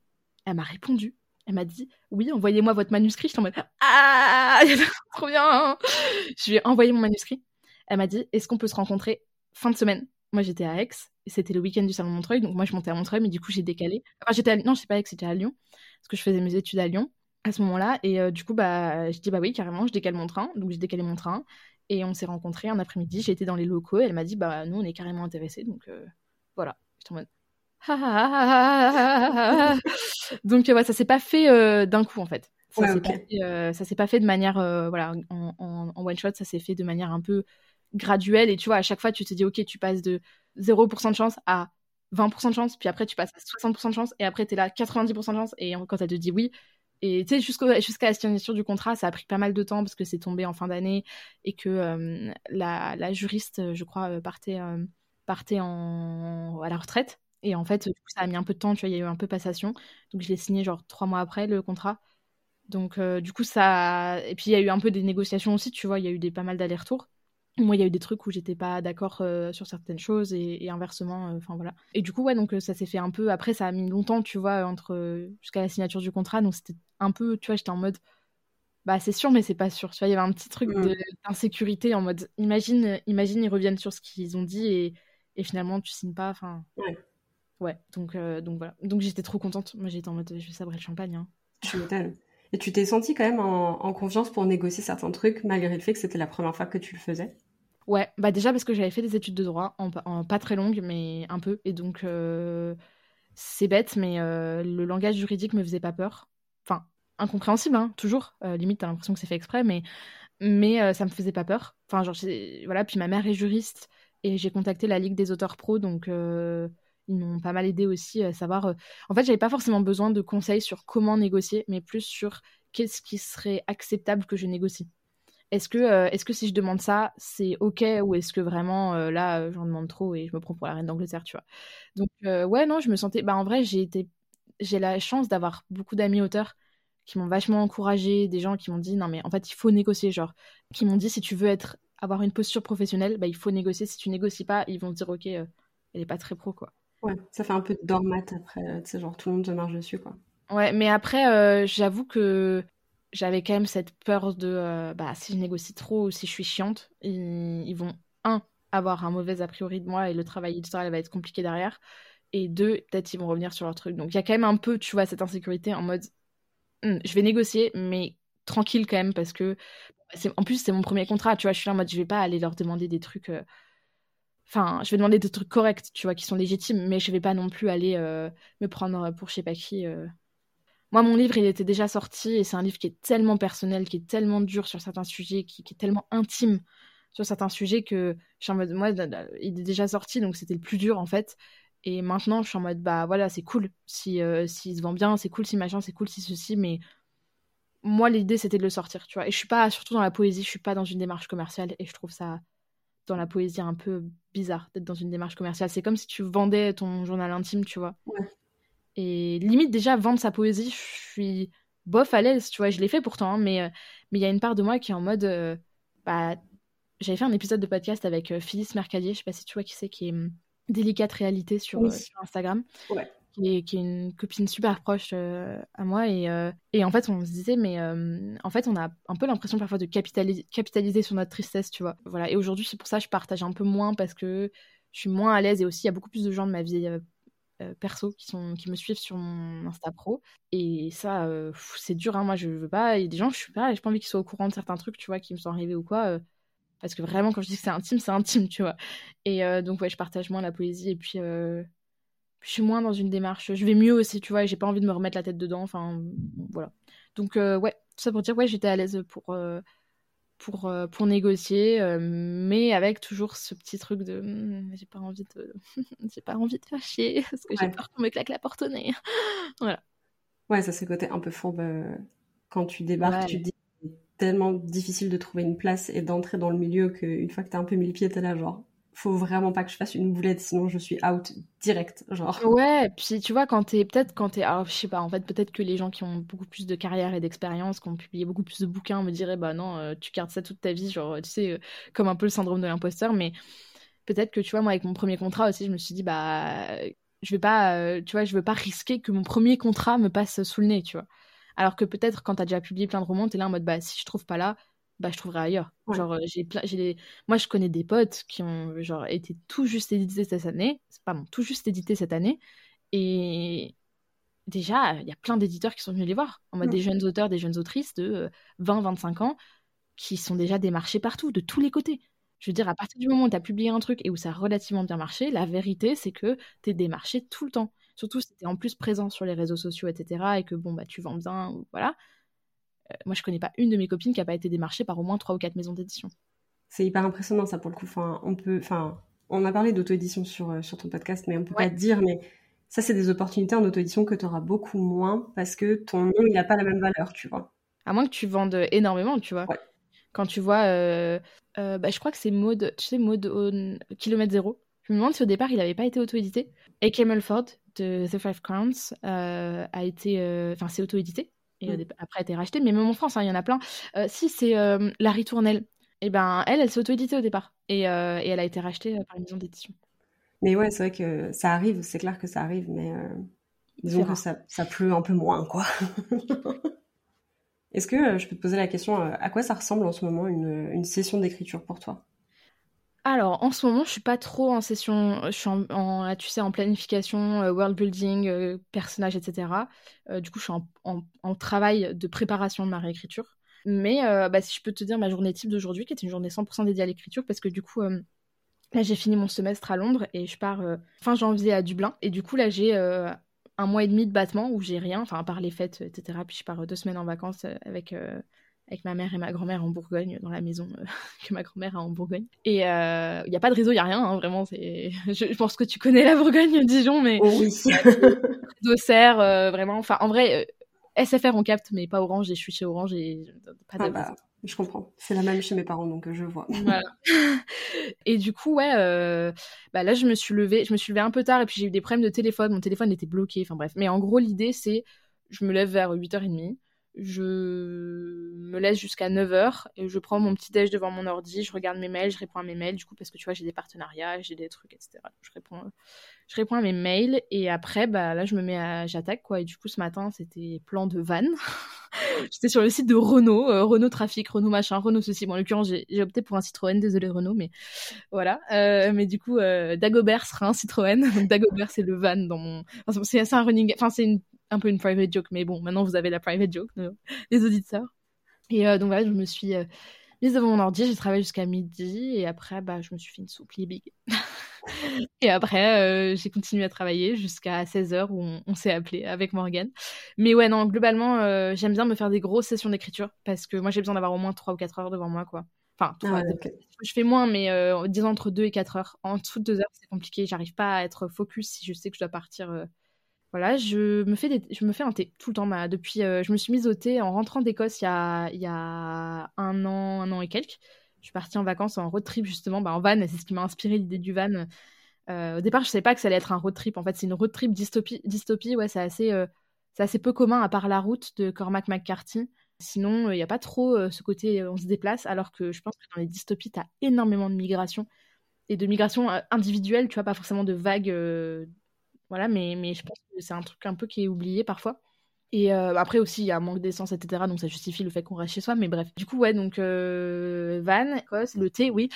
elle m'a répondu elle m'a dit oui, envoyez-moi votre manuscrit. Je en mode ah, <laughs> trop bien. Je lui ai envoyé mon manuscrit. Elle m'a dit est-ce qu'on peut se rencontrer fin de semaine? Moi j'étais à Aix et c'était le week-end du salon Montreuil, donc moi je montais à Montreuil, mais du coup j'ai décalé. Enfin j'étais à... non, je sais pas Aix, c'était à Lyon parce que je faisais mes études à Lyon à ce moment-là et euh, du coup bah je dis bah oui carrément, je décale mon train, donc j'ai décalé mon train et on s'est rencontrés un après-midi. J'étais dans les locaux et elle m'a dit bah nous on est carrément intéressés, donc euh, voilà. J'étais en mode <laughs> Donc ouais, ça s'est pas fait euh, d'un coup en fait. Ça s'est pas, euh, pas, fait de manière euh, voilà en, one shot, ça s'est fait de manière un peu graduelle. Et tu vois à chaque fois tu te dis ok tu passes de 0% de chance à 20% de chance puis après tu passes à 60% de chance et après tu es là 90% de chance et quand elle te dit oui. Et tu sais jusqu'à la signature du contrat ça a pris pas mal de temps parce que c'est tombé en fin d'année et que la, la, juriste je crois partait partait en, à la retraite et en fait, ça a mis un peu de temps, tu vois, il y a eu un peu passation. Donc je l'ai signé genre trois mois après le contrat. Donc euh, du coup, ça. Et puis il y a eu un peu des négociations aussi, tu vois, il y a eu des, pas mal d'allers-retours. Moi, il y a eu des trucs où j'étais pas d'accord euh, sur certaines choses et, inversement, euh, enfin voilà. Et du coup, ouais, donc ça s'est fait un peu. Après, ça a mis longtemps, tu vois, entre jusqu'à la signature du contrat. Donc c'était un peu, tu vois, j'étais en mode, bah c'est sûr, mais c'est pas sûr. Tu vois, il y avait un petit truc mmh. d'insécurité en mode, imagine, imagine, ils reviennent sur ce qu'ils ont dit et, et finalement tu signes pas. Enfin. Ouais, donc, euh, donc voilà. Donc j'étais trop contente. Moi j'étais en mode je vais sabrer le champagne. Hein. Tu m'étonnes. Et tu t'es sentie quand même en, confiance pour négocier certains trucs malgré le fait que c'était la première fois que tu le faisais? Ouais, bah déjà parce que j'avais fait des études de droit, en, pas très longues, mais un peu. Et donc euh, c'est bête, mais euh, le langage juridique me faisait pas peur. Enfin, incompréhensible, hein, toujours. limite, t'as l'impression que c'est fait exprès, mais, mais ça me faisait pas peur. Enfin, genre, voilà. Puis ma mère est juriste et j'ai contacté la Ligue des auteurs pro, donc ils m'ont pas mal aidé aussi à savoir. Euh, en fait, j'avais pas forcément besoin de conseils sur comment négocier, mais plus sur qu'est-ce qui serait acceptable que je négocie. Est-ce que, euh, est-ce que si je demande ça, c'est ok ou est-ce que vraiment euh, là, j'en demande trop et je me prends pour la reine d'Angleterre, tu vois? Donc ouais, non, je me sentais. Bah en vrai, j'ai été j'ai la chance d'avoir beaucoup d'amis auteurs qui m'ont vachement encouragé, des gens qui m'ont dit non mais en fait il faut négocier, genre qui m'ont dit si tu veux être avoir une posture professionnelle, bah, il faut négocier. Si tu négocies pas, ils vont te dire ok, elle est pas très pro quoi. Ouais, ça fait un peu de dormat après, tu sais genre tout le monde te marche dessus quoi. Ouais, mais après euh, j'avoue que j'avais quand même cette peur de euh, bah si je négocie trop ou si je suis chiante, ils, vont un avoir un mauvais a priori de moi et le travail éditorial va être compliqué derrière et deux peut-être ils vont revenir sur leur truc. Donc il y a quand même un peu tu vois cette insécurité en mode Hum, je vais négocier, mais tranquille quand même, parce que en plus, c'est mon premier contrat, tu vois. Je suis là en mode, je vais pas aller leur demander des trucs. Euh, enfin, je vais demander des trucs corrects, tu vois, qui sont légitimes, mais je vais pas non plus aller euh, me prendre pour je sais pas qui. Euh. Moi, mon livre, il était déjà sorti et c'est un livre qui est tellement personnel, qui est tellement dur sur certains sujets, qui, est tellement intime sur certains sujets que je suis en mode, moi, il est déjà sorti, donc c'était le plus dur en fait. Et maintenant, je suis en mode, bah voilà, c'est cool si euh, s'il se vend bien, c'est cool si machin, c'est cool si ceci, mais moi, l'idée, c'était de le sortir, tu vois. Et je suis pas, surtout dans la poésie, je suis pas dans une démarche commerciale et je trouve ça, dans la poésie, un peu bizarre d'être dans une démarche commerciale. C'est comme si tu vendais ton journal intime, tu vois. Ouais. Et limite, déjà, vendre sa poésie, je suis bof à l'aise, tu vois. Je l'ai fait pourtant, hein, mais euh, mais il y a une part de moi qui est en mode, euh, bah, j'avais fait un épisode de podcast avec Phyllis Mercadier, je sais pas si tu vois qui c'est, qui est hum, Délicate Réalité sur, euh, sur Instagram. Qui, est, une copine super proche euh, à moi. Et, euh, et, en fait, on se disait, mais en fait, on a un peu l'impression parfois de capitaliser, capitaliser sur notre tristesse, tu vois. Voilà. Et aujourd'hui, c'est pour ça que je partage un peu moins parce que je suis moins à l'aise. Et aussi, il y a beaucoup plus de gens de ma vie perso qui, sont, qui me suivent sur mon Insta Pro. Et ça, c'est dur. Hein. Moi, je veux pas. Il y a des gens, je suis pas, j'ai pas envie qu'ils soient au courant de certains trucs, tu vois, qui me sont arrivés ou quoi. Parce que vraiment, quand je dis que c'est intime, c'est intime, tu vois. Et euh, donc, ouais, je partage moins la poésie. Et puis, euh, je suis moins dans une démarche. Je vais mieux aussi, tu vois. Et j'ai pas envie de me remettre la tête dedans. Enfin, voilà. Donc, euh, ouais, tout ça pour dire, ouais, j'étais à l'aise pour, pour, pour négocier. mais avec toujours ce petit truc de. Hmm, j'ai pas envie de. <laughs> j'ai pas envie de faire chier. <laughs> Parce que j'ai peur qu'on me claque la porte au nez. <laughs> voilà. Ouais, ça, c'est côté un peu fourbe. quand tu débarques, tu te dis tellement difficile de trouver une place et d'entrer dans le milieu qu'une fois que t'as un peu mis le pied, t'es là genre faut vraiment pas que je fasse une boulette sinon je suis out direct genre. Ouais puis tu vois quand t'es peut-être quand t'es alors je sais pas en fait peut-être que les gens qui ont beaucoup plus de carrière et d'expérience qui ont publié beaucoup plus de bouquins me diraient bah non euh, tu gardes ça toute ta vie genre tu sais euh, comme un peu le syndrome de l'imposteur mais peut-être que tu vois moi avec mon premier contrat aussi je me suis dit bah je vais pas euh, tu vois je veux pas risquer que mon premier contrat me passe sous le nez tu vois. Alors que peut-être quand tu as déjà publié plein de romans, tu es là en mode bah si je trouve pas là, bah je trouverai ailleurs. Genre euh, j'ai j'ai moi je connais des potes qui ont genre été tout juste édités cette année, pardon, tout juste édités cette année et déjà il y a plein d'éditeurs qui sont venus les voir en mode des jeunes auteurs, des jeunes autrices de 20 euh, 25 ans qui sont déjà démarchés partout de tous les côtés. Je veux dire, à partir du moment où tu as publié un truc et où ça a relativement bien marché, la vérité, c'est que tu es démarché tout le temps. Surtout si tu es en plus présent sur les réseaux sociaux, etc. Et que bon, bah, tu vends bien, voilà. Euh, moi, je connais pas une de mes copines qui a pas été démarchée par au moins trois ou quatre maisons d'édition. C'est hyper impressionnant, ça, pour le coup. Enfin, on peut, enfin, on a parlé d'auto-édition sur, euh, sur ton podcast, mais on peut pas te dire, mais ça, c'est des opportunités en auto-édition que tu auras beaucoup moins parce que ton nom, il n'a pas la même valeur, tu vois. À moins que tu vendes énormément, tu vois. Quand tu vois, euh, bah, je crois que c'est mode, tu sais, mode kilomètre zéro. Je me demande si au départ il n'avait pas été auto-édité. Et Camel Ford de The Five Crowns euh, a été, enfin c'est auto-édité et mm. après a été racheté. Mais même en France, hein, il y en a plein. Euh, si c'est Larry Tournelle, et eh ben elle, elle s'est auto-éditée au départ et, et, elle a été rachetée par une maison d'édition. Mais ouais, c'est vrai que ça arrive, c'est clair que ça arrive, mais disons que ça, ça pleut un peu moins, quoi. <laughs> Est-ce que je peux te poser la question, à quoi ça ressemble en ce moment une, une session d'écriture pour toi? Alors, en ce moment, je suis pas trop en session, je suis en, tu sais, en planification, euh, world building, euh, personnages, etc. Euh, du coup, je suis en, travail de préparation de ma réécriture. Mais bah, si je peux te dire ma journée type d'aujourd'hui, qui est une journée 100% dédiée à l'écriture, parce que du coup, là, j'ai fini mon semestre à Londres et je pars fin janvier à Dublin. Et du coup, là, j'ai un mois et demi de battement où j'ai rien, enfin, à part les fêtes, etc. Puis je pars deux semaines en vacances avec avec ma mère et ma grand-mère en Bourgogne, dans la maison euh, <laughs> que ma grand-mère a en Bourgogne. Et il euh, n'y a pas de réseau, il n'y a rien, hein, vraiment. C'est... <laughs> Je, pense que tu connais la Bourgogne, <laughs> Dijon, mais... Oh oui. D'Auxerre, euh, vraiment. Enfin, en vrai, SFR, on capte, mais pas Orange, et je suis chez Orange, et pas de ah bah, Je comprends. C'est la même chez mes parents, donc je vois. Voilà. et du coup, ouais, bah là, je me suis levée, je me suis levée un peu tard et puis j'ai eu des problèmes de téléphone. Mon téléphone était bloqué. Enfin bref. Mais en gros, l'idée, c'est, je me lève vers 8h30 je me laisse jusqu'à 9h et je prends mon petit déj devant mon ordi, je regarde mes mails, je réponds à mes mails, du coup, parce que tu vois, j'ai des partenariats, j'ai des trucs, etc. Je réponds, je réponds à mes mails et après, bah là, je me mets à, j'attaque, quoi. Et du coup, ce matin, c'était plan de van. <laughs> J'étais sur le site de Renault, euh, Renault Trafic, Renault machin, Renault ceci. Bon, en l'occurrence, j'ai opté pour un Citroën, désolé Renault, mais voilà. Euh, mais du coup, euh, Dagobert sera un Citroën. <laughs> Dagobert, c'est le van dans mon. c'est un running. Enfin, c'est une un peu une private joke, mais bon, maintenant vous avez la private joke, les auditeurs. Et euh, donc voilà, je me suis euh, mise devant mon ordi, j'ai travaillé jusqu'à midi, et après, bah, je me suis fait une soupe big. <laughs> et après, euh, j'ai continué à travailler jusqu'à 16h où on, s'est appelé avec Morgan. Mais ouais, non, globalement, j'aime bien me faire des grosses sessions d'écriture parce que moi, j'ai besoin d'avoir au moins 3 ou 4 heures devant moi, quoi. Enfin, ah je fais moins, mais disons entre 2 et 4 heures. En dessous de 2 heures, c'est compliqué. J'arrive pas à être focus si je sais que je dois partir voilà, je me fais, je me un thé tout le temps. Depuis, euh, je me suis mise au thé en rentrant d'Écosse il y a... il un an, un an et quelques. Je suis partie en vacances en road trip justement, bah, en van, c'est ce qui m'a inspiré l'idée du van. Euh, au départ, je savais pas que ça allait être un road trip. En fait, c'est une road trip dystopie. Dystopie, ouais, c'est assez, euh, c'est assez peu commun à part la route de Cormac McCarthy. Sinon, il n'y a pas trop ce côté on se déplace, alors que je pense que dans les dystopies, tu as énormément de migration et de migration individuelle, tu vois, pas forcément de vagues voilà, mais, mais je pense que c'est un truc un peu qui est oublié parfois. Et euh, après aussi, il y a un manque d'essence, etc. Donc ça justifie le fait qu'on reste chez soi. Mais bref, du coup, ouais, donc euh, van, Écosse, le thé, oui.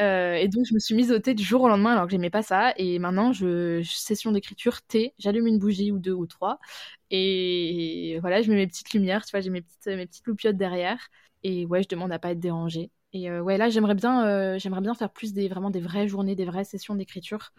Euh, et donc je me suis mise au thé du jour au lendemain alors que j'aimais pas ça. Et maintenant, je, session d'écriture, thé, j'allume une bougie ou deux ou trois. Et voilà, je mets mes petites lumières, tu vois, j'ai mes petites, mes petites loupiottes derrière. Et ouais, je demande à pas être dérangée. Et ouais, là, j'aimerais bien, j'aimerais bien faire plus des, vraiment des vraies journées, des vraies sessions d'écriture.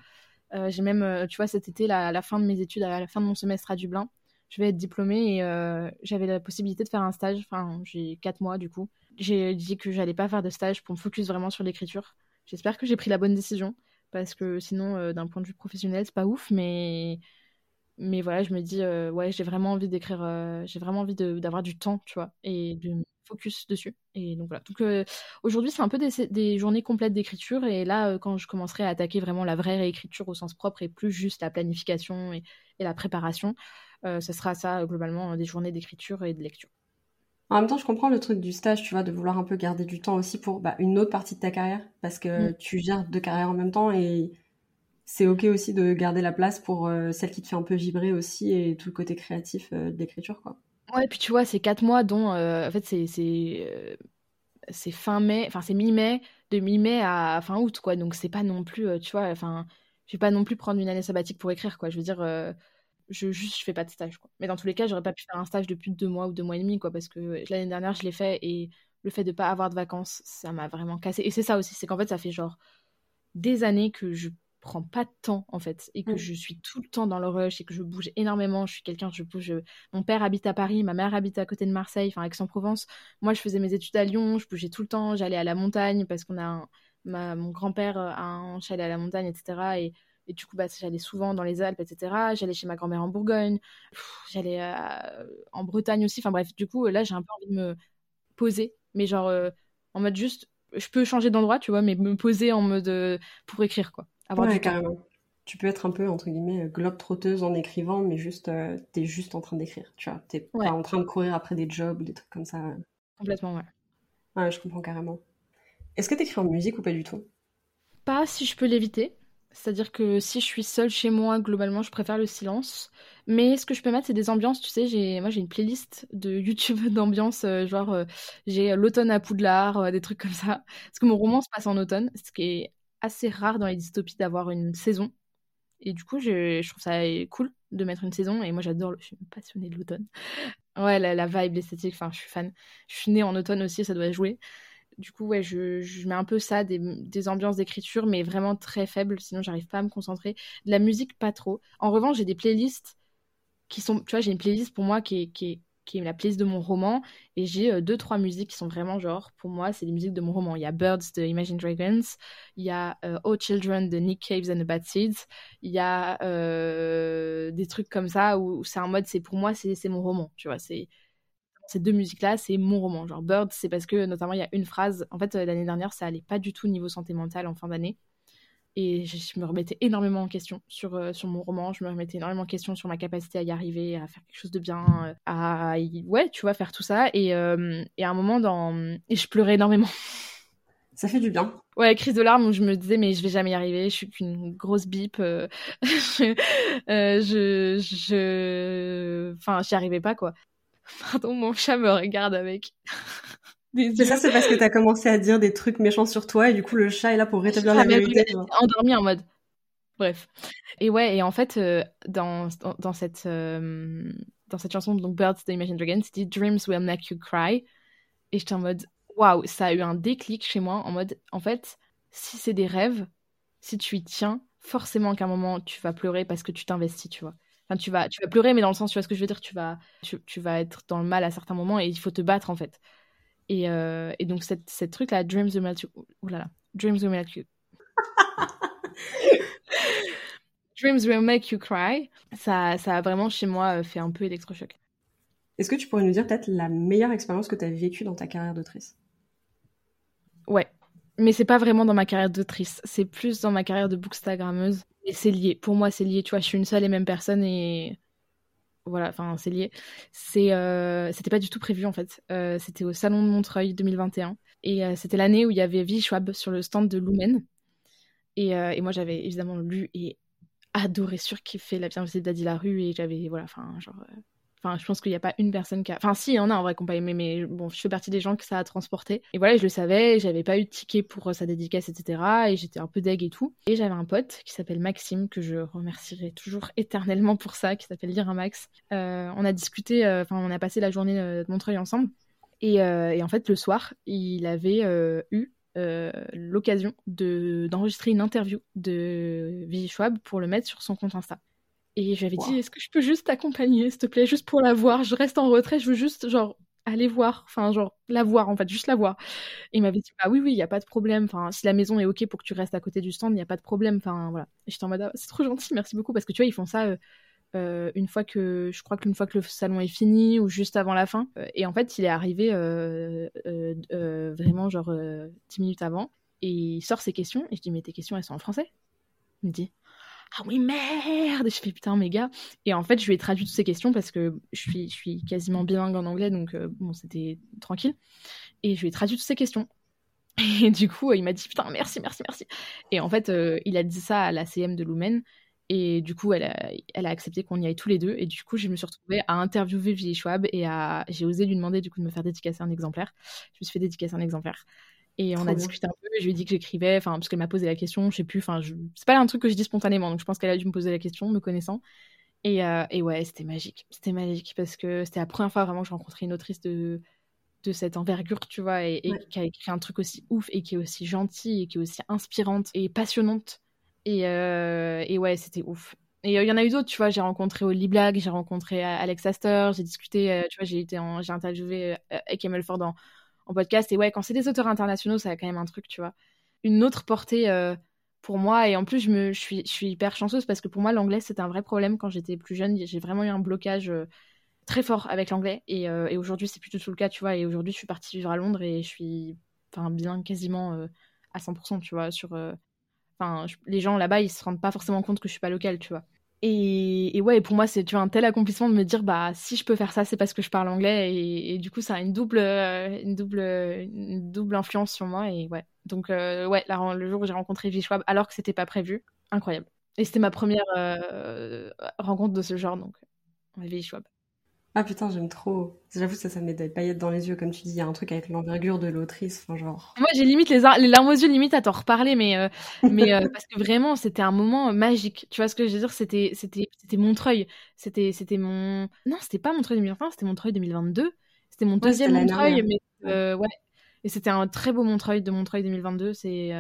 Euh, j'ai même, euh, tu vois, cet été, la fin de mes études, à la fin de mon semestre à Dublin, je vais être diplômée et euh, j'avais la possibilité de faire un stage. Enfin, j'ai quatre mois du coup. J'ai dit que j'allais pas faire de stage pour me focus vraiment sur l'écriture. J'espère que j'ai pris la bonne décision parce que sinon, d'un point de vue professionnel, c'est pas ouf, mais mais voilà, je me dis ouais, j'ai vraiment envie d'écrire, j'ai vraiment envie d'avoir du temps, tu vois, et de focus dessus. Et donc voilà. Donc euh, aujourd'hui, c'est un peu des, journées complètes d'écriture. Et là, euh, quand je commencerai à attaquer vraiment la vraie réécriture au sens propre et plus juste la planification et, la préparation, euh, ce sera ça globalement des journées d'écriture et de lecture. En même temps, je comprends le truc du stage, tu vois, de vouloir un peu garder du temps aussi pour bah, une autre partie de ta carrière, parce que mm. tu gères deux carrières en même temps et c'est ok aussi de garder la place pour celle qui te fait un peu vibrer aussi et tout le côté créatif de l'écriture, quoi. Ouais, puis tu vois, c'est quatre mois dont, euh, en fait, c'est euh, c'est fin mai, enfin c'est mi-mai, de mi-mai à fin août, quoi. Donc c'est pas non plus, euh, tu vois, enfin, je vais pas non plus prendre une année sabbatique pour écrire, quoi. Je veux dire, je juste je fais pas de stage, quoi. Mais dans tous les cas, j'aurais pas pu faire un stage de plus de deux mois ou deux mois et demi, quoi, parce que l'année dernière je l'ai fait et le fait de pas avoir de vacances, ça m'a vraiment cassé. Et c'est ça aussi, c'est qu'en fait, ça fait genre des années que je prends pas de temps en fait et que mm. je suis tout le temps dans le rush et que je bouge énormément. Je suis quelqu'un, je bouge. Mon père habite à Paris, ma mère habite à côté de Marseille, enfin Aix-en-Provence. Moi, je faisais mes études à Lyon, je bougeais tout le temps. J'allais à la montagne parce qu'on a mon grand-père a un chalet à la montagne, etc. Et, et du coup, bah, j'allais souvent dans les Alpes, etc. J'allais chez ma grand-mère en Bourgogne. J'allais euh, en Bretagne aussi. Enfin bref, du coup, là, j'ai un peu envie de me poser, mais genre euh, en mode juste, je peux changer d'endroit, tu vois, mais me poser en mode euh, pour écrire quoi. Ouais, carrément. Tu peux être un peu, entre guillemets, globe-trotteuse en écrivant, mais juste, euh, t'es juste en train d'écrire, tu vois. T'es pas en train de courir après des jobs ou des trucs comme ça. Complètement, ouais. Ouais, je comprends carrément. Est-ce que t'écris en musique ou pas du tout? Pas si je peux l'éviter. C'est-à-dire que si je suis seule chez moi, globalement, je préfère le silence. Mais ce que je peux mettre, c'est des ambiances. Tu sais, j'ai, moi, j'ai une playlist de <laughs> YouTube d'ambiance, euh, genre, euh, j'ai l'automne à Poudlard, des trucs comme ça. Parce que mon roman se passe en automne, ce qui est assez rare dans les dystopies d'avoir une saison. Et du coup, je, je, trouve ça cool de mettre une saison. Et moi, j'adore, je suis passionnée de l'automne. Ouais, la, la vibe, l'esthétique, enfin, je suis fan. Je suis née en automne aussi, ça doit jouer. Du coup, ouais, je, je mets un peu ça, des, des ambiances d'écriture, mais vraiment très faibles, sinon j'arrive pas à me concentrer. De la musique, pas trop. En revanche, j'ai des playlists qui sont, tu vois, j'ai une playlist pour moi qui est, qui est qui est la playlist de mon roman. Et j'ai euh, deux, trois musiques qui sont vraiment genre, pour moi, c'est les musiques de mon roman. Il y a Birds de Imagine Dragons, il y a euh, Oh Children de Nick Caves and the Bad Seeds, il y a euh, des trucs comme ça où, c'est un mode, c'est pour moi, c'est mon roman, tu vois. C'est ces deux musiques-là, c'est mon roman. Genre Bird, c'est parce que notamment il y a une phrase. En fait, l'année dernière, ça allait pas du tout niveau santé mentale en fin d'année. Et je, me remettais énormément en question sur, euh, sur mon roman, je me remettais énormément en question sur ma capacité à y arriver, à faire quelque chose de bien, euh, à, ouais, tu vois, faire tout ça. Et, euh, et à un moment, dans... et je pleurais énormément. <laughs> Ça fait du bien. Ouais, crise de larmes où je me disais, mais je vais jamais y arriver, je suis qu'une grosse bip. <laughs> je, je, je. Enfin, j'y arrivais pas, quoi. Pardon, mon chat me regarde avec. Mais ça, c'est parce que t'as commencé à dire des trucs méchants sur toi et du coup, le chat est là pour rétablir la vérité. Endormi en mode. Bref. Et ouais, et en fait, euh, dans, dans, cette, euh, dans cette chanson, donc Birds the Imagine Dragons, dit Dreams will make you cry. Et j'étais en mode, waouh, ça a eu un déclic chez moi en mode, en fait, si c'est des rêves, si tu y tiens, forcément qu'à un moment, tu vas pleurer parce que tu t'investis, tu vois. Enfin, tu vas, tu vas pleurer, mais dans le sens, tu vois ce que je veux dire, tu vas, tu, tu vas être dans le mal à certains moments et il faut te battre, en fait. Et, euh, et donc, cette, cette truc-là, Dreams will make you... Oh là là. Dreams will make you... Dreams will make you cry. Ça, ça a vraiment, chez moi, euh, fait un peu électrochoc. Est-ce que tu pourrais nous dire peut-être la meilleure expérience que tu as vécue dans ta carrière d'autrice Ouais. Mais c'est pas vraiment dans ma carrière d'autrice. C'est plus dans ma carrière de bookstagrammeuse. Et c'est lié. Pour moi, c'est lié. Tu vois, je suis une seule et même personne et voilà, enfin c'est lié. C'est, euh, c'était pas du tout prévu en fait. Euh, c'était au salon de Montreuil 2021 et euh, c'était l'année où il y avait V Schwab sur le stand de Lumen. Et, et moi j'avais évidemment lu et adoré, surkiffé La bienveillance d'Adi Larue et j'avais voilà, enfin genre Enfin, je pense qu'il n'y a pas une personne qui a. Enfin, si, il y en a en vrai qui aimé, mais bon, je fais partie des gens que ça a transporté. Et voilà, je le savais, j'avais pas eu de ticket pour euh, sa dédicace, etc. Et j'étais un peu deg et tout. Et j'avais un pote qui s'appelle Maxime, que je remercierai toujours <laughs> éternellement pour ça, qui s'appelle Lire un Max. Euh, on a discuté, euh, enfin, on a passé la journée de Montreuil ensemble. Et, en fait, le soir, il avait eu l'occasion d'enregistrer une interview de Vigie Schwab pour le mettre sur son compte Insta. Et j'avais dit, est-ce que je peux juste t'accompagner, s'il te plaît, juste pour la voir? Je reste en retrait, je veux juste, genre, aller voir, enfin, genre, la voir, en fait, juste la voir. Et il m'avait dit, ah oui, oui, il n'y a pas de problème, enfin, si la maison est OK pour que tu restes à côté du stand, il n'y a pas de problème, enfin, voilà. Et j'étais en mode, ah, c'est trop gentil, merci beaucoup, parce que tu vois, ils font ça. Euh, euh, une fois que je crois qu'une fois que le salon est fini ou juste avant la fin. Euh, et en fait il est arrivé vraiment genre dix minutes avant. Et il sort ses questions. Et je dis mais tes questions elles sont en français? Il me dit ah oui merde. Je fais putain mes gars et en fait je lui ai traduit toutes ces questions parce que je suis je suis quasiment bilingue en anglais donc euh, bon c'était tranquille. Et je lui ai traduit toutes ces questions. <laughs> Et du coup il m'a dit putain merci merci merci. Et en fait euh, il a dit ça à la CM de Lumen. Et du coup elle a, elle a accepté qu'on y aille tous les deux. Et du coup je me suis retrouvée à interviewer Vie Schwab et à j'ai osé lui demander du coup de me faire dédicacer un exemplaire. Je me suis fait dédicacer un exemplaire et on a discuté un peu, je lui ai dit que j'écrivais, enfin, parce qu'elle m'a posé la question, je sais plus, enfin, je... c'est pas un truc que je dis spontanément, donc je pense qu'elle a dû me poser la question, me connaissant. Et, euh, et ouais, c'était magique. C'était magique parce que c'était la première fois vraiment que je rencontrais une autrice de, de cette envergure, tu vois, et, qui a écrit un truc aussi ouf et qui est aussi gentille et qui est aussi inspirante et passionnante. Et, euh, et ouais, c'était ouf. Et euh, il y en a eu d'autres, tu vois, j'ai rencontré Oli Black, j'ai rencontré Alex Astor, j'ai discuté, tu vois, j'ai été j'ai interviewé Eke Ford en, en podcast. Et ouais, quand c'est des auteurs internationaux, ça a quand même un truc, tu vois. Une autre portée euh, pour moi. Et en plus, je, me, je, suis, je suis hyper chanceuse parce que pour moi, l'anglais, c'était un vrai problème quand j'étais plus jeune. J'ai vraiment eu un blocage euh, très fort avec l'anglais. Et, euh, et aujourd'hui, c'est plus du tout le cas, tu vois. Et aujourd'hui, je suis partie vivre à Londres et je suis bien quasiment à 100%, tu vois. Sur, enfin, les gens là-bas, ils se rendent pas forcément compte que je suis pas locale, tu vois. Et, ouais, pour moi, c'est un tel accomplissement de me dire, bah, si je peux faire ça, c'est parce que je parle anglais. Et, du coup, ça a une double, euh, une, double, double influence sur moi. Et ouais. Donc, euh, ouais, le jour où j'ai rencontré Schwab, alors que c'était pas prévu, incroyable. Et c'était ma première euh, rencontre de ce genre, donc, Schwab. Ah putain, j'aime trop. J'avoue, ça, ça met des paillettes dans les yeux, comme tu dis. Il y a un truc avec l'envergure de l'autrice, enfin genre. Moi, j'ai limite les, les, larmes aux yeux, limite à t'en reparler, mais euh, mais euh, parce que vraiment, c'était un moment magique. Tu vois ce que je veux dire? C'était c'était c'était Montreuil. C'était c'était mon non, c'était pas Montreuil 2021, c'était Montreuil 2022. C'était mon deuxième Montreuil, mais euh, ouais. Et c'était un très beau Montreuil de Montreuil 2022. C'est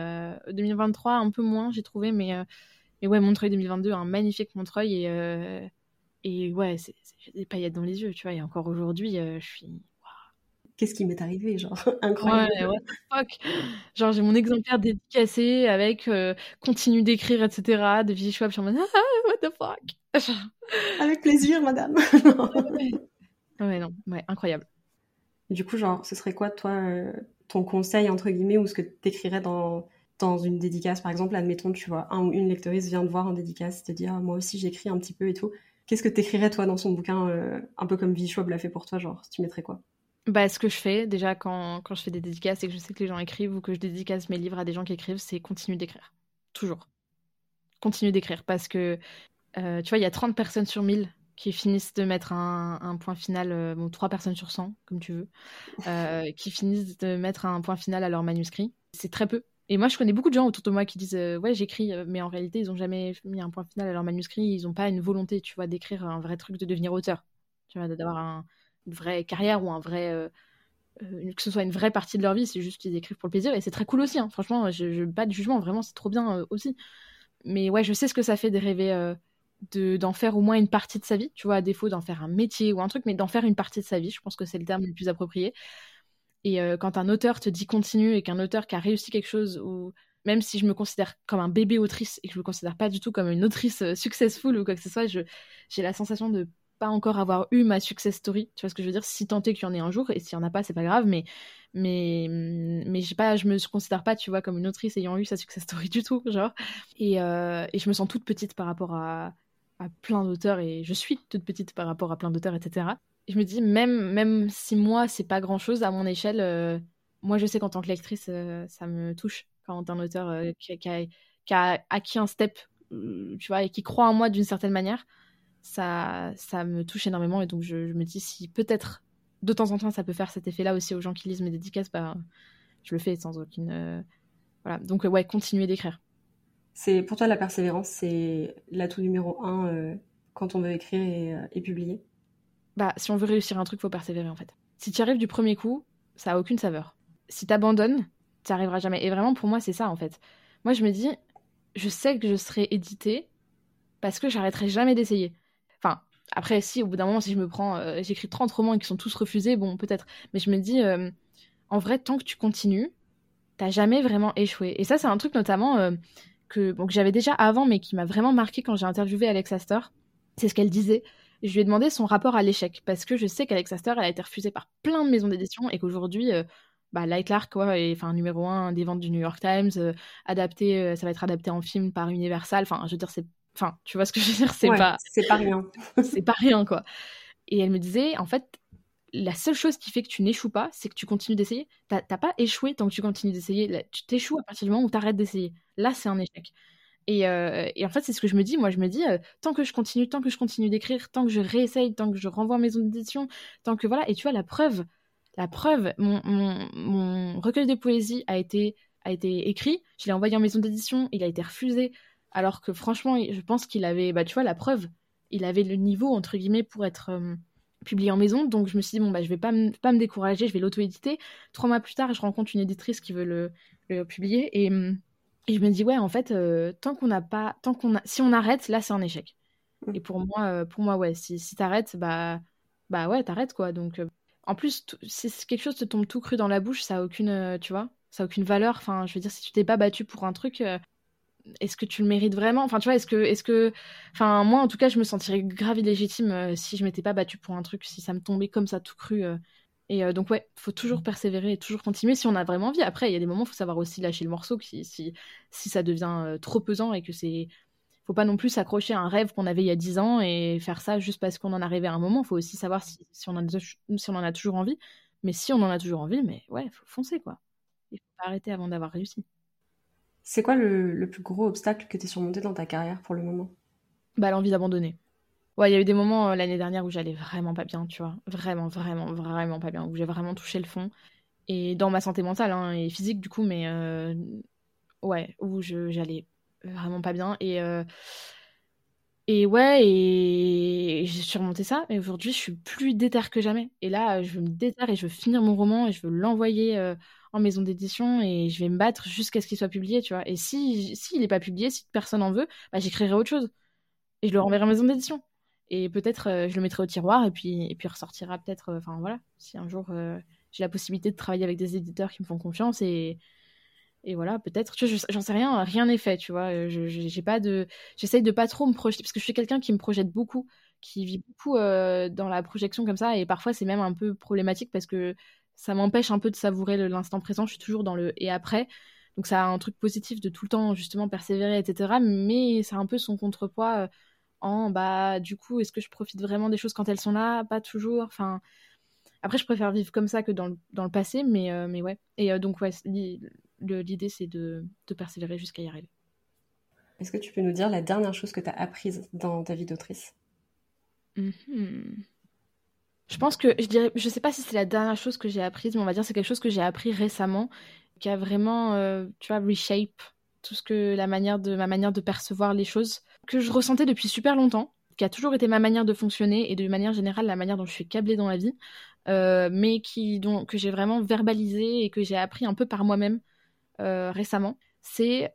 2023 un peu moins, j'ai trouvé, mais mais ouais, Montreuil 2022, un magnifique Montreuil et et ouais, c'est des paillettes dans les yeux, tu vois. Et encore aujourd'hui, euh, je suis. Qu'est-ce qui m'est arrivé, genre <laughs> incroyable. Ouais, fuck. Genre j'ai mon exemplaire dédicacé avec euh, continue d'écrire, etc. de Vigie Schwab. Je suis en mode ah, what the fuck. <laughs> avec plaisir, madame. <laughs> ouais, non, ouais, incroyable. Du coup, genre, ce serait quoi, toi, euh, ton conseil, entre guillemets, ou ce que tu écrirais dans, dans une dédicace? Par exemple, admettons, tu vois, un ou une lectrice vient te voir en dédicace, te dire, ah, moi aussi j'écris un petit peu et tout. Qu'est-ce que tu écrirais, toi, dans son bouquin, euh, un peu comme Schwab l'a fait pour toi, genre, tu mettrais quoi? Bah, ce que je fais déjà quand, je fais des dédicaces et que je sais que les gens écrivent ou que je dédicace mes livres à des gens qui écrivent, c'est continuer d'écrire. Toujours. Continue d'écrire parce que, euh, tu vois, il y a 30 personnes sur 1000 qui finissent de mettre un, point final, euh, bon, 3 personnes sur 100, comme tu veux, euh, qui finissent de mettre un point final à leur manuscrit. C'est très peu. Et moi, je connais beaucoup de gens autour de moi qui disent Ouais, j'écris, mais en réalité, ils n'ont jamais mis un point final à leur manuscrit. Ils n'ont pas une volonté, tu vois, d'écrire un vrai truc, de devenir auteur. Tu vois, d'avoir un, une vraie carrière ou un vrai. que ce soit une vraie partie de leur vie, c'est juste qu'ils écrivent pour le plaisir. Et c'est très cool aussi. Hein. Franchement, je, je pas de jugement, vraiment, c'est trop bien aussi. Mais ouais, je sais ce que ça fait de rêver d'en faire au moins une partie de sa vie, tu vois, à défaut d'en faire un métier ou un truc, mais d'en faire une partie de sa vie, je pense que c'est le terme le plus approprié. Et euh, quand un auteur te dit continue et qu'un auteur qui a réussi quelque chose, ou même si je me considère comme un bébé autrice et que je me considère pas du tout comme une autrice euh, successful ou quoi que ce soit, j'ai la sensation de pas encore avoir eu ma success story. Tu vois ce que je veux dire? Si tant est qu'il y en ait un jour, et s'il y en a pas, c'est pas grave, mais mais mais j'ai pas, je me considère pas, tu vois, comme une autrice ayant eu sa success story du tout, genre. Et, euh, et je me sens toute petite par rapport à à plein d'auteurs et je suis toute petite par rapport à plein d'auteurs, etc. je me dis, même, même si moi, c'est pas grand chose à mon échelle, euh, moi, je sais qu'en tant que lectrice, euh, ça me touche quand un auteur euh, qui, a, acquis un step, tu vois, et qui croit en moi d'une certaine manière, ça, ça me touche énormément. Et donc, je, me dis, si peut-être de temps en temps, ça peut faire cet effet-là aussi aux gens qui lisent mes dédicaces, bah, je le fais sans aucune. Voilà. Donc, ouais, continuer d'écrire. C'est pour toi la persévérance, c'est l'atout numéro un quand on veut écrire et, publier? Bah, si on veut réussir un truc, faut persévérer en fait. Si tu arrives du premier coup, ça a aucune saveur. Si t'abandonnes, tu arriveras jamais. Et vraiment, pour moi, c'est ça en fait. Moi, je me dis, je sais que je serai édité parce que j'arrêterai jamais d'essayer. Enfin, après, si au bout d'un moment, si je me prends, euh, j'écris 30 romans et qui sont tous refusés, bon, peut-être. Mais je me dis, en vrai, tant que tu continues, t'as jamais vraiment échoué. Et ça, c'est un truc notamment que, j'avais déjà avant, mais qui m'a vraiment marqué quand j'ai interviewé Alex Astor. C'est ce qu'elle disait. Je lui ai demandé son rapport à l'échec, parce que je sais qu'Alex Astor, elle a été refusée par plein de maisons d'édition et qu'aujourd'hui, euh, bah, Light Lark, quoi, est enfin, numéro un des ventes du New York Times, euh, adapté, euh, ça va être adapté en film par Universal. Enfin, je veux dire, c'est. Enfin, tu vois ce que je veux dire? C'est pas. C'est pas rien. <laughs> c'est pas rien, quoi. Et elle me disait, en fait, la seule chose qui fait que tu n'échoues pas, c'est que tu continues d'essayer. T'as pas échoué tant que tu continues d'essayer. Tu t'échoues à partir du moment où tu arrêtes d'essayer. Là, c'est un échec. Euh, et, en fait, c'est ce que je me dis. Moi, je me dis, euh, tant que je continue, tant que je continue d'écrire, tant que je réessaye, tant que je renvoie mes d'édition, tant que voilà. Et tu vois, la preuve, la preuve, mon, recueil de poésie a été, a été écrit. Je l'ai envoyé en maison d'édition. Il a été refusé. Alors que franchement, je pense qu'il avait, bah, tu vois, la preuve. Il avait le niveau, entre guillemets, pour être. Euh, publié en maison. Donc je me suis dit, bon, bah, je vais pas, me décourager, je vais l'auto-éditer. Trois mois plus tard, je rencontre une éditrice qui veut le, le publier. Et, et, je me dis, ouais, en fait, euh, tant qu'on n'a pas, tant qu'on a, si on arrête, là, c'est un échec. Mm. Et pour moi, euh, pour moi, ouais, si, si t'arrêtes, bah, bah ouais, t'arrêtes, quoi. Donc, euh, en plus, si quelque chose te tombe tout cru dans la bouche, ça a aucune, tu vois, ça a aucune valeur. Enfin, je veux dire, si tu t'es pas battu pour un truc, est-ce que tu le mérites vraiment? Enfin, tu vois, est-ce que, est-ce que, enfin, moi, en tout cas, je me sentirais grave illégitime si je m'étais pas battue pour un truc, si ça me tombait comme ça tout cru. Euh. Et euh, donc, ouais, faut toujours mm. persévérer et toujours continuer si on a vraiment envie. Après, il y a des moments, il faut savoir aussi lâcher le morceau si, si, si ça devient trop pesant et que c'est. Faut pas non plus s'accrocher à un rêve qu'on avait il y a 10 ans et faire ça juste parce qu'on en arrivait à un moment. Il faut aussi savoir si, si, on en a, si on en a toujours envie. Mais si on en a toujours envie, mais ouais, faut foncer, quoi. Il faut pas arrêter avant d'avoir réussi. C'est quoi le, plus gros obstacle que tu as surmonté dans ta carrière pour le moment? Bah l'envie d'abandonner. Ouais, il y a eu des moments euh, l'année dernière où j'allais vraiment pas bien, tu vois. Vraiment, vraiment, vraiment pas bien. Où j'ai vraiment touché le fond. Et dans ma santé mentale hein, et physique, du coup, mais euh, ouais, où j'allais vraiment pas bien. Et, euh, et ouais, et j'ai surmonté ça. Et aujourd'hui, je suis plus déterre que jamais. Et là, je veux me déterre et je veux finir mon roman et je veux l'envoyer en maison d'édition et je vais me battre jusqu'à ce qu'il soit publié, tu vois. Et si s'il n'est pas publié, si personne en veut, bah, j'écrirai autre chose et je le renverrai en maison d'édition. Et peut-être euh, je le mettrai au tiroir et puis et puis ressortira peut-être. Euh, enfin voilà, si un jour euh, j'ai la possibilité de travailler avec des éditeurs qui me font confiance et et voilà, peut-être, j'en sais rien, rien n'est fait, tu vois. J'ai pas de, j'essaye de pas trop me projeter parce que je suis quelqu'un qui me projette beaucoup, qui vit beaucoup dans la projection comme ça et parfois c'est même un peu problématique parce que ça m'empêche un peu de savourer l'instant présent. Je suis toujours dans le et après. Donc ça a un truc positif de tout le temps justement persévérer, etc. Mais c'est un peu son contrepoids en bah du coup est-ce que je profite vraiment des choses quand elles sont là? Pas toujours. Enfin après je préfère vivre comme ça que dans le, dans le passé, mais euh, mais ouais. Et euh, donc ouais l'idée c'est de, de, persévérer jusqu'à y arriver. Est-ce que tu peux nous dire la dernière chose que tu as apprise dans ta vie d'autrice? Mm-hmm. Je pense que je dirais, je sais pas si c'est la dernière chose que j'ai apprise, mais on va dire c'est quelque chose que j'ai appris récemment qui a vraiment, euh, tu vois, reshape tout ce que la manière de ma manière de percevoir les choses que je ressentais depuis super longtemps, qui a toujours été ma manière de fonctionner et de manière générale la manière dont je suis câblée dans la vie, euh, mais qui que j'ai vraiment verbalisé et que j'ai appris un peu par moi-même euh, récemment. C'est